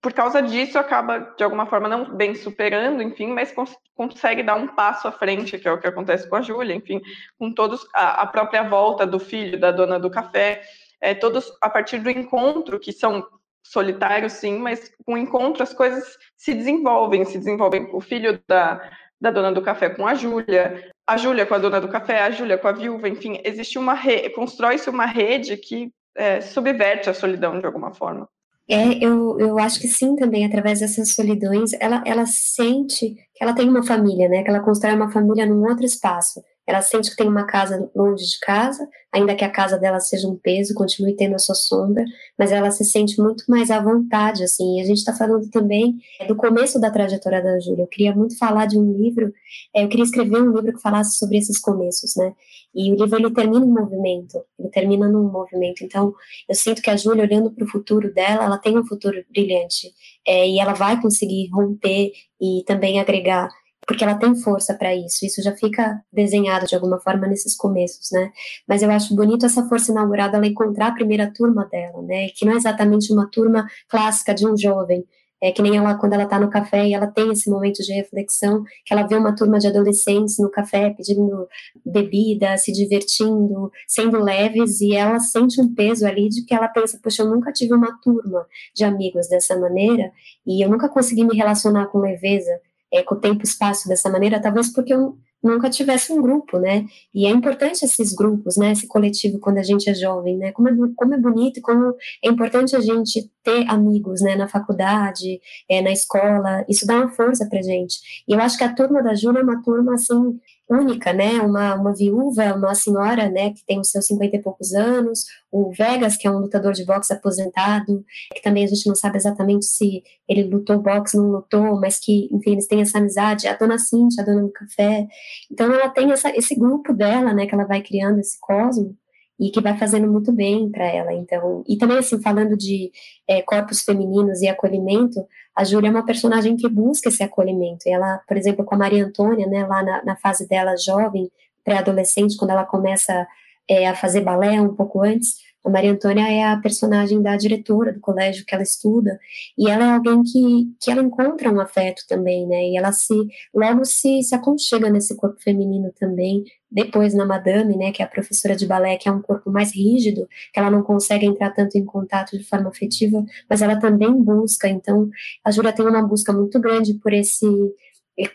por causa disso, acaba, de alguma forma, não bem superando, enfim, mas cons consegue dar um passo à frente, que é o que acontece com a Júlia, enfim, com todos, a, a própria volta do filho, da dona do café, é, todos a partir do encontro, que são solitário, sim, mas com o encontro as coisas se desenvolvem, se desenvolvem o filho da, da dona do café com a Júlia, a Júlia com a dona do café, a Júlia com a viúva, enfim, existe uma rede, constrói-se uma rede que é, subverte a solidão de alguma forma. É, eu, eu acho que sim também, através dessas solidões, ela, ela sente que ela tem uma família, né, que ela constrói uma família num outro espaço, ela sente que tem uma casa longe de casa, ainda que a casa dela seja um peso, continue tendo a sua sombra, mas ela se sente muito mais à vontade, assim. E a gente está falando também do começo da trajetória da Júlia. Eu queria muito falar de um livro, é, eu queria escrever um livro que falasse sobre esses começos, né? E o livro ele termina em movimento, ele termina num movimento. Então, eu sinto que a Júlia, olhando para o futuro dela, ela tem um futuro brilhante é, e ela vai conseguir romper e também agregar porque ela tem força para isso. Isso já fica desenhado de alguma forma nesses começos, né? Mas eu acho bonito essa força inaugurada ela encontrar a primeira turma dela, né? Que não é exatamente uma turma clássica de um jovem, é que nem ela quando ela está no café e ela tem esse momento de reflexão, que ela vê uma turma de adolescentes no café pedindo bebida, se divertindo, sendo leves, e ela sente um peso ali de que ela pensa, poxa, eu nunca tive uma turma de amigos dessa maneira, e eu nunca consegui me relacionar com leveza, é, com o tempo e espaço dessa maneira, talvez porque eu nunca tivesse um grupo, né? E é importante esses grupos, né? Esse coletivo quando a gente é jovem, né? Como é, como é bonito, como é importante a gente ter amigos, né? Na faculdade, é, na escola, isso dá uma força pra gente. E eu acho que a turma da Júlia é uma turma, assim, única, né? Uma, uma viúva, uma senhora, né, que tem os seus cinquenta e poucos anos, o Vegas, que é um lutador de boxe aposentado, que também a gente não sabe exatamente se ele lutou boxe, não lutou, mas que, enfim, eles têm essa amizade, a dona Cintia, a dona do café. Então ela tem essa, esse grupo dela, né, que ela vai criando esse cosmo, e que vai fazendo muito bem para ela. Então, e também assim falando de é, corpos femininos e acolhimento, a Júlia é uma personagem que busca esse acolhimento. E ela, por exemplo, com a Maria Antônia, né, lá na, na fase dela jovem, pré-adolescente, quando ela começa é, a fazer balé um pouco antes, a Maria Antônia é a personagem da diretora do colégio que ela estuda, e ela é alguém que, que ela encontra um afeto também, né, e ela se, logo se, se aconchega nesse corpo feminino também, depois na Madame, né, que é a professora de balé, que é um corpo mais rígido, que ela não consegue entrar tanto em contato de forma afetiva, mas ela também busca, então a Júlia tem uma busca muito grande por esse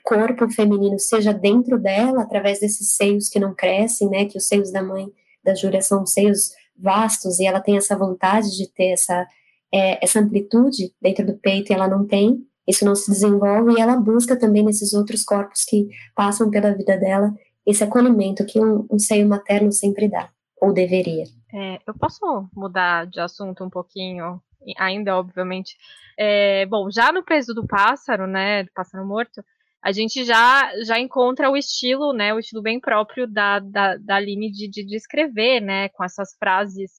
corpo feminino, seja dentro dela, através desses seios que não crescem, né, que os seios da mãe da Júlia são seios vastos e ela tem essa vontade de ter essa, é, essa amplitude dentro do peito e ela não tem, isso não se desenvolve e ela busca também nesses outros corpos que passam pela vida dela esse acolhimento que um, um seio materno sempre dá, ou deveria. É, eu posso mudar de assunto um pouquinho, ainda obviamente. É, bom, já no peso do pássaro, né, do pássaro morto, a gente já já encontra o estilo, né, o estilo bem próprio da, da, da Aline de, de, de escrever, né, com essas frases,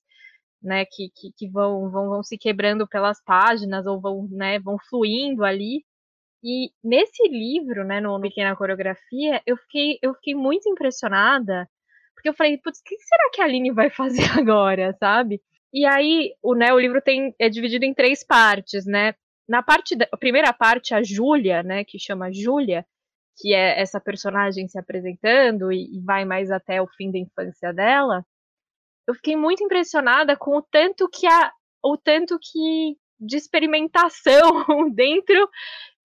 né, que, que, que vão, vão, vão se quebrando pelas páginas ou vão, né, vão fluindo ali. E nesse livro, né, no Pequena Coreografia, eu fiquei, eu fiquei muito impressionada, porque eu falei, putz, o que será que a Aline vai [LAUGHS] fazer agora, sabe? E aí, o, né, o livro tem, é dividido em três partes, né? Na parte da, primeira parte, a Júlia, né, que chama Júlia, que é essa personagem se apresentando e, e vai mais até o fim da infância dela, eu fiquei muito impressionada com o tanto que a, o tanto que de experimentação [LAUGHS] dentro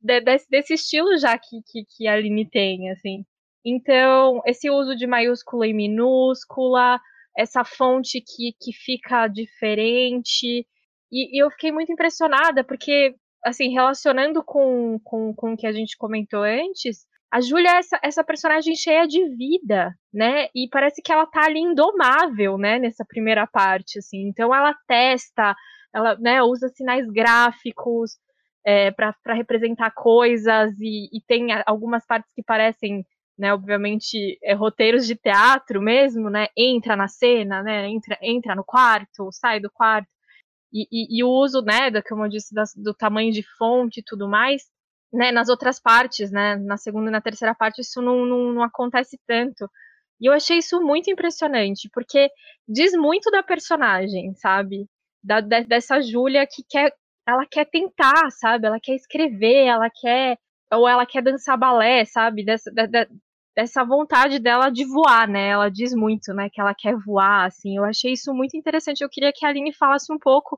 de, desse, desse, estilo já que, que, que a Aline tem, assim. Então, esse uso de maiúscula e minúscula, essa fonte que, que fica diferente. E, e eu fiquei muito impressionada, porque assim, relacionando com, com, com o que a gente comentou antes, a Júlia é essa, essa personagem cheia de vida, né? E parece que ela tá ali indomável, né? Nessa primeira parte, assim. Então ela testa, ela né, usa sinais gráficos é, para representar coisas e, e, tem algumas partes que parecem, né? Obviamente, é, roteiros de teatro mesmo, né? Entra na cena, né? Entra, entra no quarto, sai do quarto. E, e, e, o uso, né, da, como eu disse, das, do tamanho de fonte e tudo mais, né, nas outras partes, né, na segunda e na terceira parte, isso não, não, não acontece tanto. E eu achei isso muito impressionante, porque diz muito da personagem, sabe? Da, de, dessa Júlia que quer, ela quer tentar, sabe? Ela quer escrever, ela quer, ou ela quer dançar balé, sabe? Dessa, de, dessa vontade dela de voar, né? Ela diz muito, né, que ela quer voar, assim. Eu achei isso muito interessante. Eu queria que a Aline falasse um pouco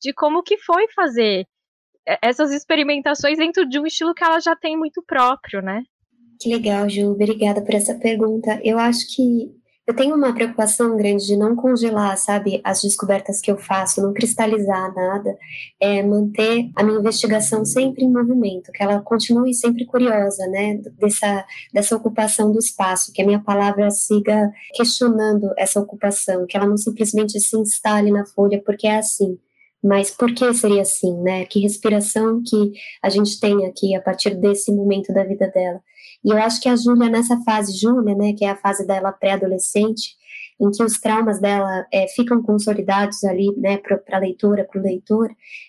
de como que foi fazer essas experimentações dentro de um estilo que ela já tem muito próprio, né? Que legal, Ju. Obrigada por essa pergunta. Eu acho que eu tenho uma preocupação grande de não congelar, sabe, as descobertas que eu faço, não cristalizar nada, é manter a minha investigação sempre em movimento, que ela continue sempre curiosa, né, dessa, dessa ocupação do espaço, que a minha palavra siga questionando essa ocupação, que ela não simplesmente se instale na folha porque é assim, mas por que seria assim, né? Que respiração que a gente tem aqui a partir desse momento da vida dela. E eu acho que a Júlia, nessa fase, Júlia, né, que é a fase dela pré-adolescente, em que os traumas dela é, ficam consolidados ali, né, para a leitora, para o leitor,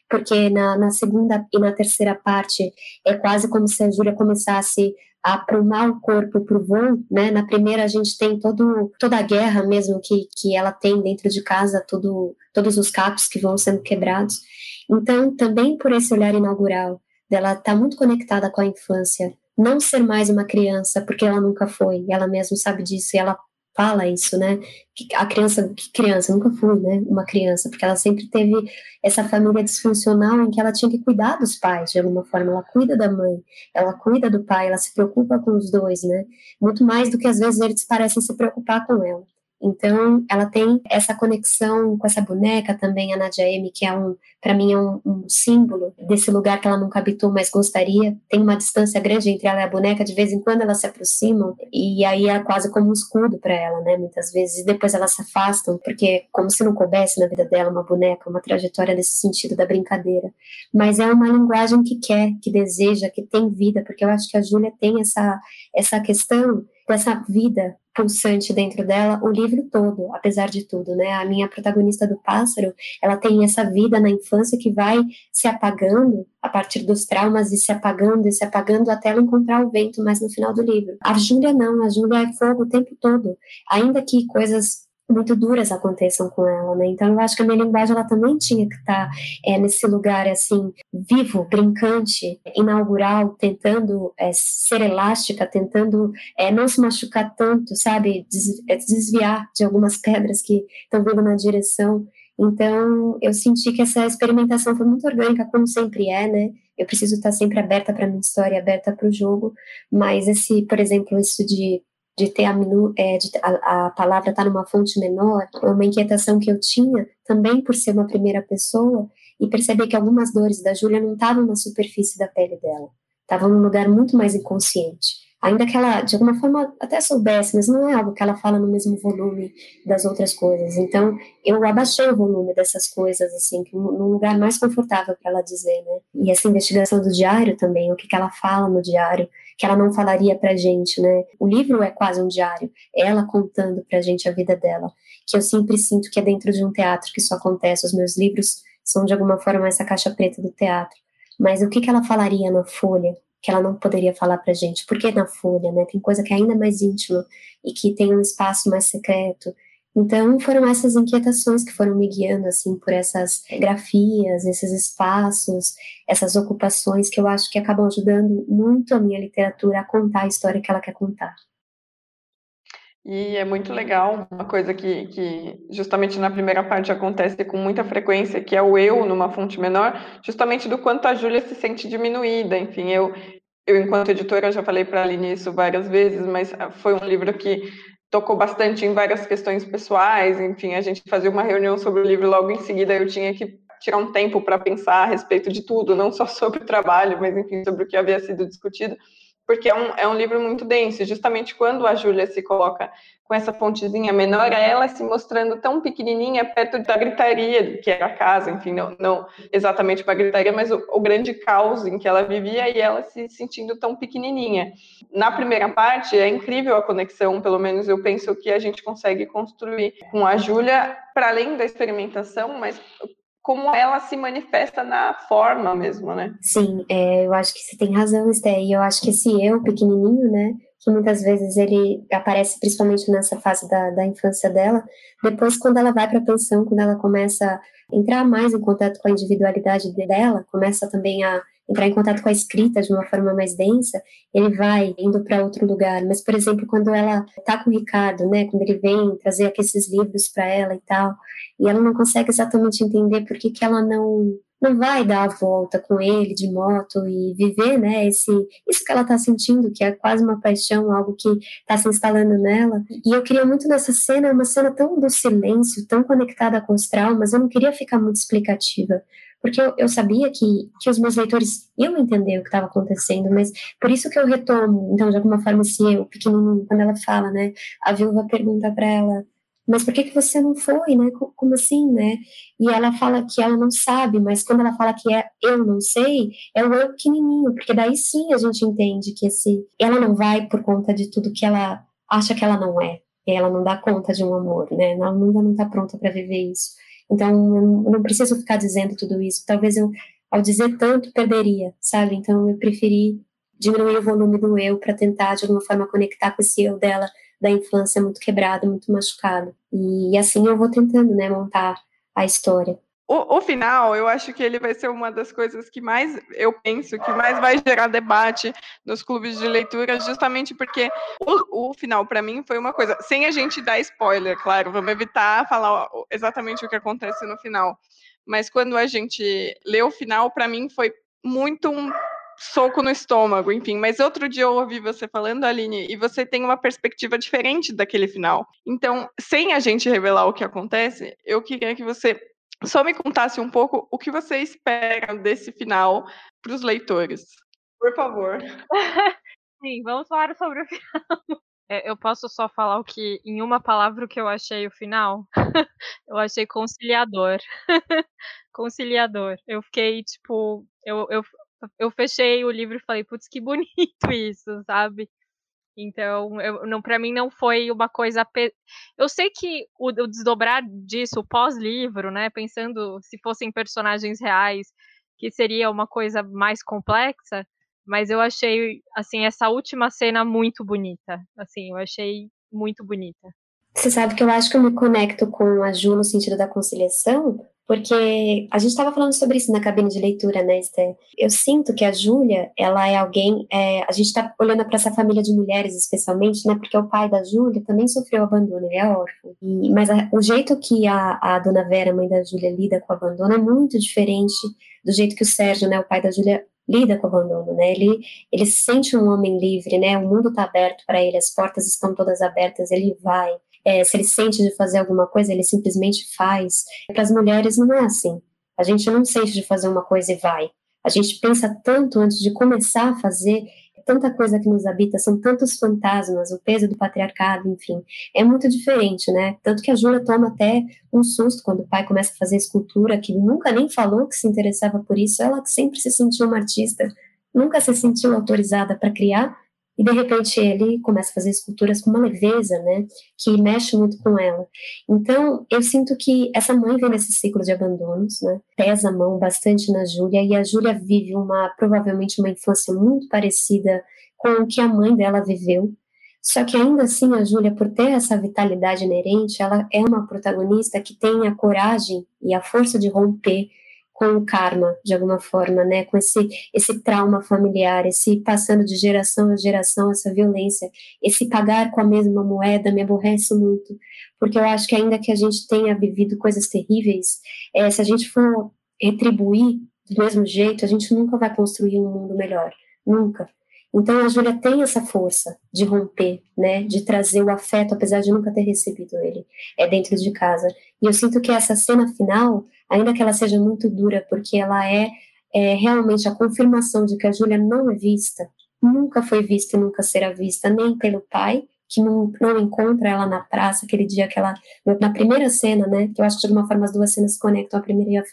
porque na, na segunda e na terceira parte é quase como se a Júlia começasse a aprumar o corpo para o voo, né? Na primeira a gente tem todo, toda a guerra mesmo que, que ela tem dentro de casa, todo, todos os capos que vão sendo quebrados. Então, também por esse olhar inaugural, dela estar tá muito conectada com a infância, não ser mais uma criança, porque ela nunca foi, ela mesma sabe disso, e ela fala isso, né? Que a criança, que criança, nunca fui, né? Uma criança, porque ela sempre teve essa família disfuncional em que ela tinha que cuidar dos pais de alguma forma. Ela cuida da mãe, ela cuida do pai, ela se preocupa com os dois, né? Muito mais do que às vezes eles parecem se preocupar com ela. Então, ela tem essa conexão com essa boneca também, a Nadia M, que é um, para mim, é um, um, símbolo desse lugar que ela nunca habitou, mas gostaria. Tem uma distância grande entre ela e a boneca, de vez em quando elas se aproximam, e aí é quase como um escudo para ela, né? Muitas vezes, e depois elas se afastam, porque como se não coubesse na vida dela uma boneca, uma trajetória nesse sentido da brincadeira. Mas é uma linguagem que quer, que deseja, que tem vida, porque eu acho que a Júlia tem essa, essa questão dessa vida pulsante dentro dela o livro todo, apesar de tudo, né? A minha protagonista do pássaro, ela tem essa vida na infância que vai se apagando a partir dos traumas e se apagando e se apagando até ela encontrar o vento mais no final do livro. A Júlia não, a Júlia é fogo o tempo todo, ainda que coisas muito duras aconteçam com ela, né? Então eu acho que a minha linguagem ela também tinha que estar tá, é, nesse lugar assim vivo, brincante, inaugural, tentando é, ser elástica, tentando é, não se machucar tanto, sabe? É, desviar de algumas pedras que estão vindo na direção. Então eu senti que essa experimentação foi muito orgânica, como sempre é, né? Eu preciso estar sempre aberta para minha história, aberta para o jogo, mas esse, por exemplo, isso de de ter a, minu, é, de, a, a palavra estar tá numa fonte menor, é uma inquietação que eu tinha, também por ser uma primeira pessoa, e perceber que algumas dores da Júlia não estavam na superfície da pele dela, estavam num lugar muito mais inconsciente. Ainda que ela, de alguma forma, até soubesse, mas não é algo que ela fala no mesmo volume das outras coisas. Então, eu abaixei o volume dessas coisas, assim, num lugar mais confortável para ela dizer, né? E essa investigação do diário também, o que, que ela fala no diário, que ela não falaria pra gente, né? O livro é quase um diário, ela contando pra gente a vida dela, que eu sempre sinto que é dentro de um teatro que isso acontece. Os meus livros são de alguma forma essa caixa preta do teatro. Mas o que, que ela falaria na folha que ela não poderia falar pra gente? Porque na folha, né? Tem coisa que é ainda mais íntima e que tem um espaço mais secreto então, foram essas inquietações que foram me guiando, assim, por essas grafias, esses espaços, essas ocupações que eu acho que acabam ajudando muito a minha literatura a contar a história que ela quer contar. E é muito legal, uma coisa que, que justamente na primeira parte acontece com muita frequência, que é o eu numa fonte menor, justamente do quanto a Júlia se sente diminuída. Enfim, eu, eu enquanto editora, já falei para a Aline isso várias vezes, mas foi um livro que tocou bastante em várias questões pessoais, enfim, a gente fazia uma reunião sobre o livro logo em seguida eu tinha que tirar um tempo para pensar a respeito de tudo, não só [LAUGHS] sobre o trabalho, mas enfim, sobre o que havia sido discutido porque é um, é um livro muito denso. Justamente quando a Júlia se coloca com essa pontezinha menor, é ela se mostrando tão pequenininha perto da gritaria que era a casa, enfim, não, não exatamente uma gritaria, mas o, o, grande caos em que ela vivia e ela se sentindo tão pequenininha. Na primeira parte, é incrível a conexão, pelo menos eu penso que a gente consegue construir com a Júlia, para além da experimentação, mas como ela se manifesta na forma mesmo, né? Sim, é, eu acho que você tem razão, Esté, e eu acho que esse eu pequenininho, né, que muitas vezes ele aparece principalmente nessa fase da, da infância dela, depois quando ela vai para a pensão, quando ela começa a entrar mais em contato com a individualidade dela, começa também a entrar em contato com a escrita de uma forma mais densa, ele vai indo para outro lugar. Mas, por exemplo, quando ela está com o Ricardo, né, quando ele vem trazer aqueles livros para ela e tal, e ela não consegue exatamente entender por que, que ela não não vai dar a volta com ele de moto e viver, né, esse, isso que ela está sentindo, que é quase uma paixão, algo que está se instalando nela. E eu queria muito nessa cena, uma cena tão do silêncio, tão conectada com os traumas, eu não queria ficar muito explicativa, porque eu, eu sabia que, que os meus leitores iam entender o que estava acontecendo, mas por isso que eu retomo, então, de alguma forma, esse eu, pequenininho, quando ela fala, né, a viúva pergunta para ela, mas por que, que você não foi, né, como assim, né, e ela fala que ela não sabe, mas quando ela fala que é eu não sei, é o eu pequenininho, porque daí sim a gente entende que esse, ela não vai por conta de tudo que ela acha que ela não é, ela não dá conta de um amor, né? Ela ainda não está pronta para viver isso. Então, eu não preciso ficar dizendo tudo isso. Talvez eu, ao dizer tanto, perderia, sabe? Então, eu preferi diminuir o volume do eu para tentar, de alguma forma, conectar com esse eu dela da infância muito quebrado, muito machucado. E assim eu vou tentando, né, montar a história. O, o, final, eu acho que ele vai ser uma das coisas que mais, eu penso, que mais vai gerar debate nos clubes de leitura, justamente porque o, o final, para mim, foi uma coisa, sem a gente dar spoiler, claro, vamos evitar falar exatamente o que acontece no final. Mas quando a gente lê o final, para mim foi muito um soco no estômago, enfim. Mas outro dia eu ouvi você falando, Aline, e você tem uma perspectiva diferente daquele final. Então, sem a gente revelar o que acontece, eu queria que você só me contasse um pouco o que você espera desse final para os leitores. Por favor. [LAUGHS] Sim, vamos falar sobre o final. [LAUGHS] É, eu posso só falar o que, em uma palavra, o que eu achei o final? [LAUGHS] eu achei conciliador. conciliador. Eu fiquei, tipo, eu, eu, eu fechei o livro e falei, putz, que bonito isso, sabe? Então, não, para mim não foi uma coisa. Pe... Eu sei que o, o desdobrar disso, pós-livro, né, pensando se fossem personagens reais, que seria uma coisa mais complexa, mas eu achei, assim, essa última cena muito bonita. Assim, eu achei muito bonita. Você sabe que eu acho que eu me conecto com a Ju no sentido da conciliação, porque a gente estava falando sobre isso na cabine de leitura, né, Esther? Eu sinto que a Júlia, ela é alguém. É, a gente está olhando para essa família de mulheres, especialmente, né, porque o pai da Júlia também sofreu abandono, ele é órfão. E, mas a, o jeito que a, a dona Vera, mãe da Júlia, lida com o abandono é muito diferente do jeito que o Sérgio, né, o pai da Júlia, lida com o abandono, né? Ele, ele se sente um homem livre, né? O mundo está aberto para ele, as portas estão todas abertas, ele vai é, se ele sente de fazer alguma coisa, ele simplesmente faz. Para as mulheres não é assim. A gente não sente de fazer uma coisa e vai. A gente pensa tanto antes de começar a fazer, tanta coisa que nos habita, são tantos fantasmas, o peso do patriarcado, enfim. É muito diferente, né? Tanto que a Júlia toma até um susto quando o pai começa a fazer escultura, que nunca nem falou que se interessava por isso, ela sempre se sentiu uma artista, nunca se sentiu autorizada para criar, e de repente ele começa a fazer esculturas com uma leveza, né, que mexe muito com ela. Então, eu sinto que essa mãe vem nesse ciclo de abandonos, né, pesa a mão bastante na Júlia, e a Júlia vive uma, provavelmente uma infância muito parecida com o que a mãe dela viveu, só que ainda assim a Júlia, por ter essa vitalidade inerente, ela é uma protagonista que tem a coragem e a força de romper com o karma, de alguma forma, né? Com esse, esse trauma familiar, esse passando de geração a geração, essa violência, esse pagar com a mesma moeda me aborrece muito, porque eu acho que ainda que a gente tenha vivido coisas terríveis, é, se a gente for retribuir do mesmo jeito, a gente nunca vai construir um mundo melhor, nunca. Então a Júlia tem essa força de romper, né, de trazer o afeto, apesar de nunca ter recebido ele, é dentro de casa. E eu sinto que essa cena final ainda que ela seja muito dura, porque ela é, é realmente a confirmação de que a Júlia não é vista, nunca foi vista e nunca será vista, nem pelo pai, que não, não encontra ela na praça, aquele dia que ela, na primeira cena, né, que eu acho que de alguma forma as duas cenas se conectam, a primeira e a,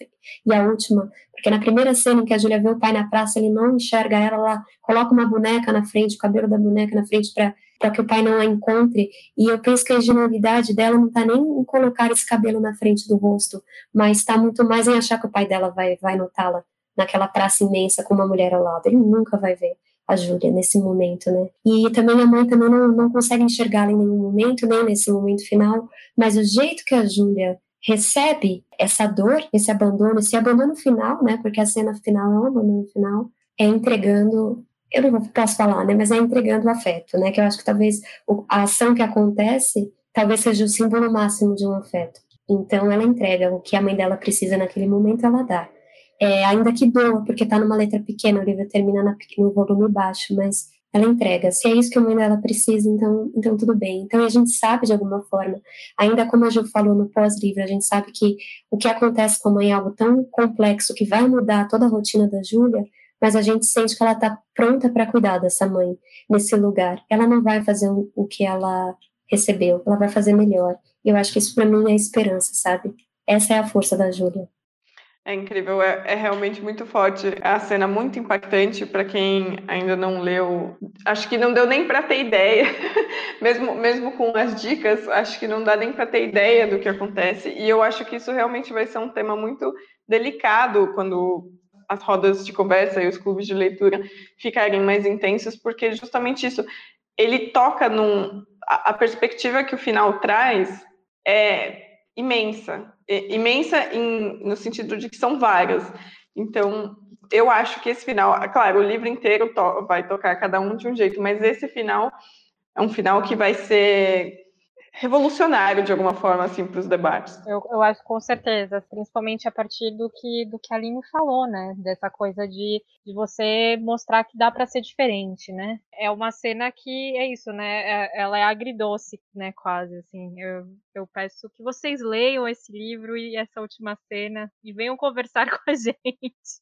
e a última, porque na primeira cena em que a Júlia vê o pai na praça, ele não enxerga ela, ela coloca uma boneca na frente, o cabelo da boneca na frente para para que o pai não a encontre. E eu penso que a ingenuidade dela não está nem em colocar esse cabelo na frente do rosto, mas está muito mais em achar que o pai dela vai, vai notá-la naquela praça imensa com uma mulher ao lado. Ele nunca vai ver a Júlia nesse momento, né? E também a mãe também não, não consegue enxergá-la em nenhum momento, nem nesse momento final, mas o jeito que a Júlia recebe essa dor, esse abandono, esse abandono final, né? Porque a cena final é um abandono final, é entregando eu não posso falar, né, mas é entregando afeto, né, que eu acho que talvez a ação que acontece talvez seja o símbolo máximo de um afeto. Então ela entrega o que a mãe dela precisa naquele momento, ela dá. É, ainda que doa, porque está numa letra pequena, o livro termina na, no volume baixo, mas ela entrega. Se é isso que a mãe dela precisa, então, então tudo bem. Então a gente sabe de alguma forma, ainda como a Ju falou no pós-livro, a gente sabe que o que acontece com a mãe é algo tão complexo que vai mudar toda a rotina da Júlia, mas a gente sente que ela está pronta para cuidar dessa mãe nesse lugar. Ela não vai fazer o que ela recebeu, ela vai fazer melhor. E eu acho que isso para mim é esperança, sabe? Essa é a força da Júlia. É incrível, é, é, realmente muito forte. É a cena muito impactante para quem ainda não leu. Acho que não deu nem para ter ideia, [LAUGHS] mesmo, mesmo com as dicas, acho que não dá nem para ter ideia do que acontece. E eu acho que isso realmente vai ser um tema muito delicado quando as rodas de conversa e os clubes de leitura ficarem mais intensos, porque justamente isso, ele toca num. A, a perspectiva que o final traz é imensa imensa em, no sentido de que são várias. Então, eu acho que esse final, claro, o livro inteiro to vai tocar cada um de um jeito, mas esse final é um final que vai ser revolucionário de alguma forma assim para os debates. Eu, eu acho com certeza, principalmente a partir do que do que a Aline falou, né, dessa coisa de, de você mostrar que dá para ser diferente, né? É uma cena que é isso, né? É, ela é agridoce, né, quase assim. Eu, eu peço que vocês leiam esse livro e essa última cena e venham conversar [LAUGHS] com a gente,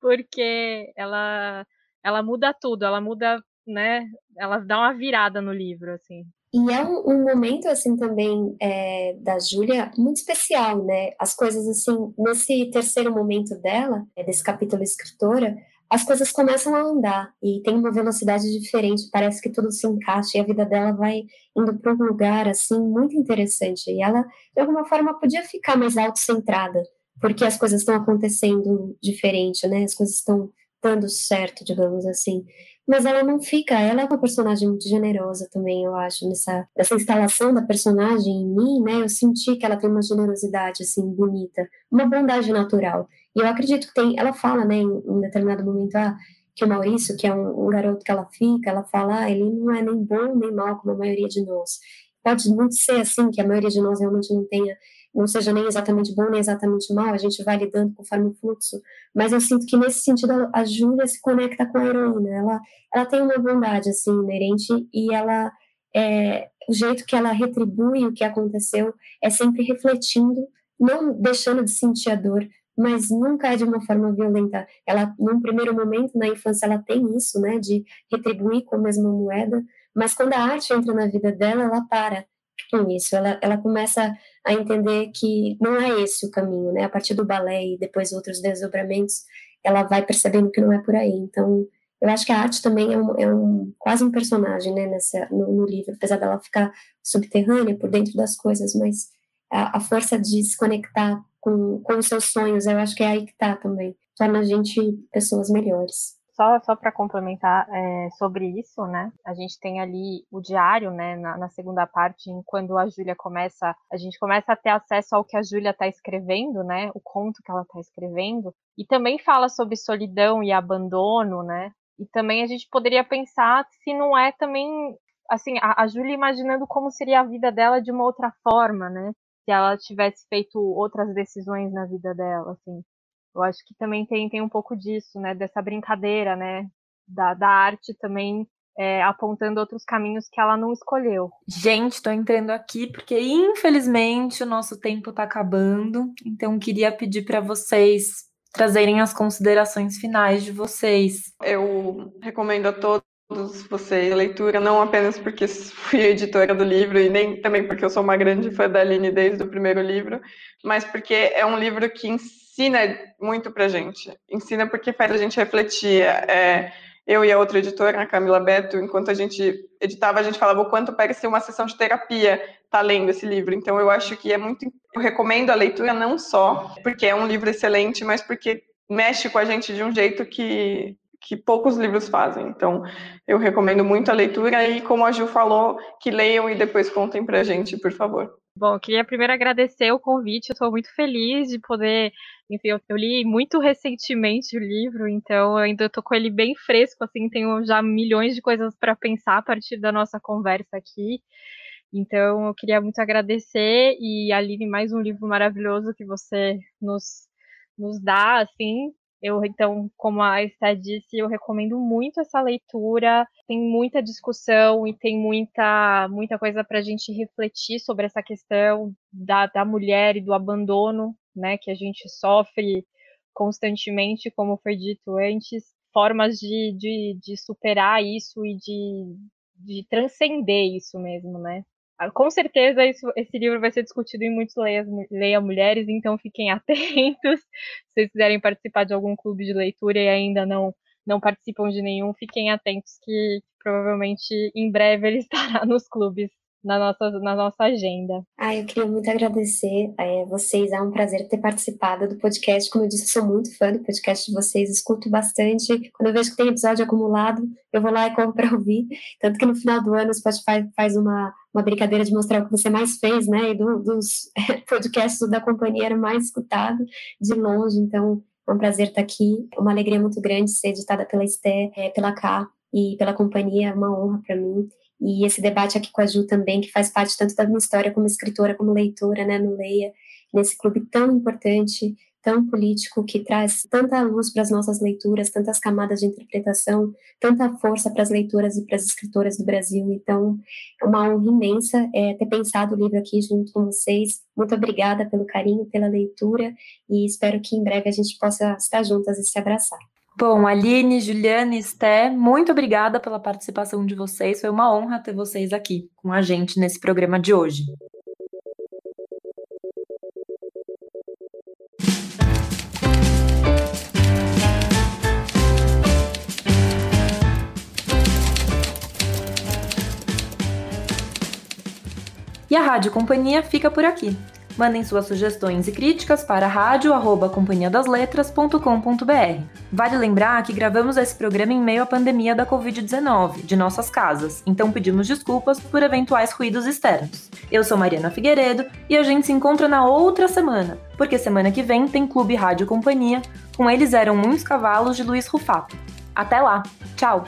porque ela ela muda tudo, ela muda, né? Ela dá uma virada no livro, assim. E é um, um momento, assim, também é, da Júlia muito especial, né? As coisas, assim, nesse terceiro momento dela, é, desse capítulo escritora, as coisas começam a andar e tem uma velocidade diferente, parece que tudo se encaixa e a vida dela vai indo para um lugar, assim, muito interessante. E ela, de alguma forma, podia ficar mais autocentrada, porque as coisas estão acontecendo diferente, né? As coisas estão dando certo, digamos assim. Mas ela não fica, ela é uma personagem muito generosa também, eu acho, nessa, nessa instalação da personagem em mim, né, eu senti que ela tem uma generosidade, assim, bonita, uma bondade natural, e eu acredito que tem, ela fala, né, em determinado momento, ah, que o Maurício, que é um, um garoto que ela fica, ela fala, ah, ele não é nem bom nem mal como a maioria de nós, pode muito ser assim, que a maioria de nós realmente não tenha não seja nem exatamente bom nem exatamente mal, a gente vai lidando conforme o fluxo, mas eu sinto que nesse sentido a Júlia se conecta com a heroína, ela, ela tem uma bondade assim inerente e ela é, o jeito que ela retribui o que aconteceu é sempre refletindo, não deixando de sentir a dor, mas nunca é de uma forma violenta. Ela, num primeiro momento na infância, ela tem isso, né, de retribuir com a mesma moeda, mas quando a arte entra na vida dela, ela para com isso. Ela, ela começa a entender que não é esse o caminho, né? A partir do balé e depois outros desdobramentos, ela vai percebendo que não é por aí. Então, eu acho que a arte também é, um, é um quase um personagem, né? Nessa, no, no, livro, apesar dela ficar subterrânea por dentro das coisas, mas a, a força de se conectar com, com os seus sonhos, eu acho que é aí que está também. Torna a gente pessoas melhores. Só, só para complementar é, sobre isso, né? A gente tem ali o diário, né? Na, na segunda parte, quando a Júlia começa, a gente começa a ter acesso ao que a Júlia está escrevendo, né? O conto que ela está escrevendo. E também fala sobre solidão e abandono, né? E também a gente poderia pensar se não é também, assim, a, a Júlia imaginando como seria a vida dela de uma outra forma, né? Se ela tivesse feito outras decisões na vida dela, assim. Eu acho que também tem, tem um pouco disso, né? Dessa brincadeira, né? Da, da arte também é, apontando outros caminhos que ela não escolheu. Gente, estou entrando aqui porque infelizmente o nosso tempo está acabando, então queria pedir para vocês trazerem as considerações finais de vocês. Eu recomendo a todos vocês a leitura, não apenas porque fui editora do livro e nem também porque eu sou uma grande fã da Aline desde o primeiro livro, mas porque é um livro que ensina muito pra gente. Ensina porque faz a gente refletir. É, eu e a outra editora, a Camila Beto, enquanto a gente editava, a gente falava o quanto parecia uma sessão de terapia tá lendo esse livro. Então, eu acho que é muito. Eu recomendo a leitura não só porque é um livro excelente, mas porque mexe com a gente de um jeito que, que poucos livros fazem. Então, eu recomendo muito a leitura e, como a Gil falou, que leiam e depois contem pra gente, por favor. Bom, queria primeiro agradecer o convite, eu estou muito feliz de poder, enfim, eu, eu, li muito recentemente o livro, então ainda estou com ele bem fresco, assim, tenho já milhões de coisas para pensar a partir da nossa conversa aqui. Então, eu queria muito agradecer e Aline, mais um livro maravilhoso que você nos, nos dá, assim, eu, então, como a Esther disse, eu recomendo muito essa leitura. Tem muita discussão e tem muita, muita coisa para a gente refletir sobre essa questão da, da mulher e do abandono, né, que a gente sofre constantemente, como foi dito antes, formas de, de, de superar isso e de, de transcender isso mesmo, né? Com certeza isso, esse livro vai ser discutido em muitos Leia, Leia Mulheres, então fiquem [LAUGHS] atentos. Se vocês quiserem participar de algum clube de leitura e ainda não, não participam de nenhum, fiquem atentos que provavelmente em breve ele [LAUGHS] estará nos clubes na nossa, na nossa agenda. Ah, eu queria muito agradecer é, vocês. É um prazer ter participado do podcast. Como eu disse, eu sou muito fã do podcast de vocês, escuto bastante. Quando eu vejo que tem episódio acumulado, eu vou lá e compro para ouvir. Tanto que no final do ano o Spotify faz uma, uma brincadeira de mostrar o que você mais fez, né? E do, dos [LAUGHS] podcasts da companhia era mais escutado de longe. Então, é um prazer estar aqui. Uma alegria muito grande ser editada pela Esté, é, pela K e pela companhia. É uma honra para mim e esse debate aqui com a Ju também, que faz parte tanto da minha história como escritora, como leitora, né, no Leia, nesse clube tão importante, tão político, que traz tanta luz para as nossas leituras, tantas camadas de interpretação, tanta força para as leitoras e para as escritoras do Brasil. Então, é uma honra imensa é, ter pensado o livro aqui junto com vocês. Muito obrigada pelo carinho, pela leitura, e espero que em breve a gente possa estar juntas e se abraçar. Bom, Aline, Juliana e Esté, muito obrigada pela participação de vocês. Foi uma honra ter vocês aqui com a gente nesse programa de hoje. E a Rádio Companhia fica por aqui. Mandem suas sugestões e críticas para rádio@companhiadasletras.com.br. Vale lembrar que gravamos esse programa em meio à pandemia da Covid-19, de nossas casas, então pedimos desculpas por eventuais ruídos externos. Eu sou Mariana Figueiredo e a gente se encontra na outra semana, porque semana que vem tem Clube Rádio Companhia, com eles eram muitos cavalos de Luiz Rufato. Até lá, tchau!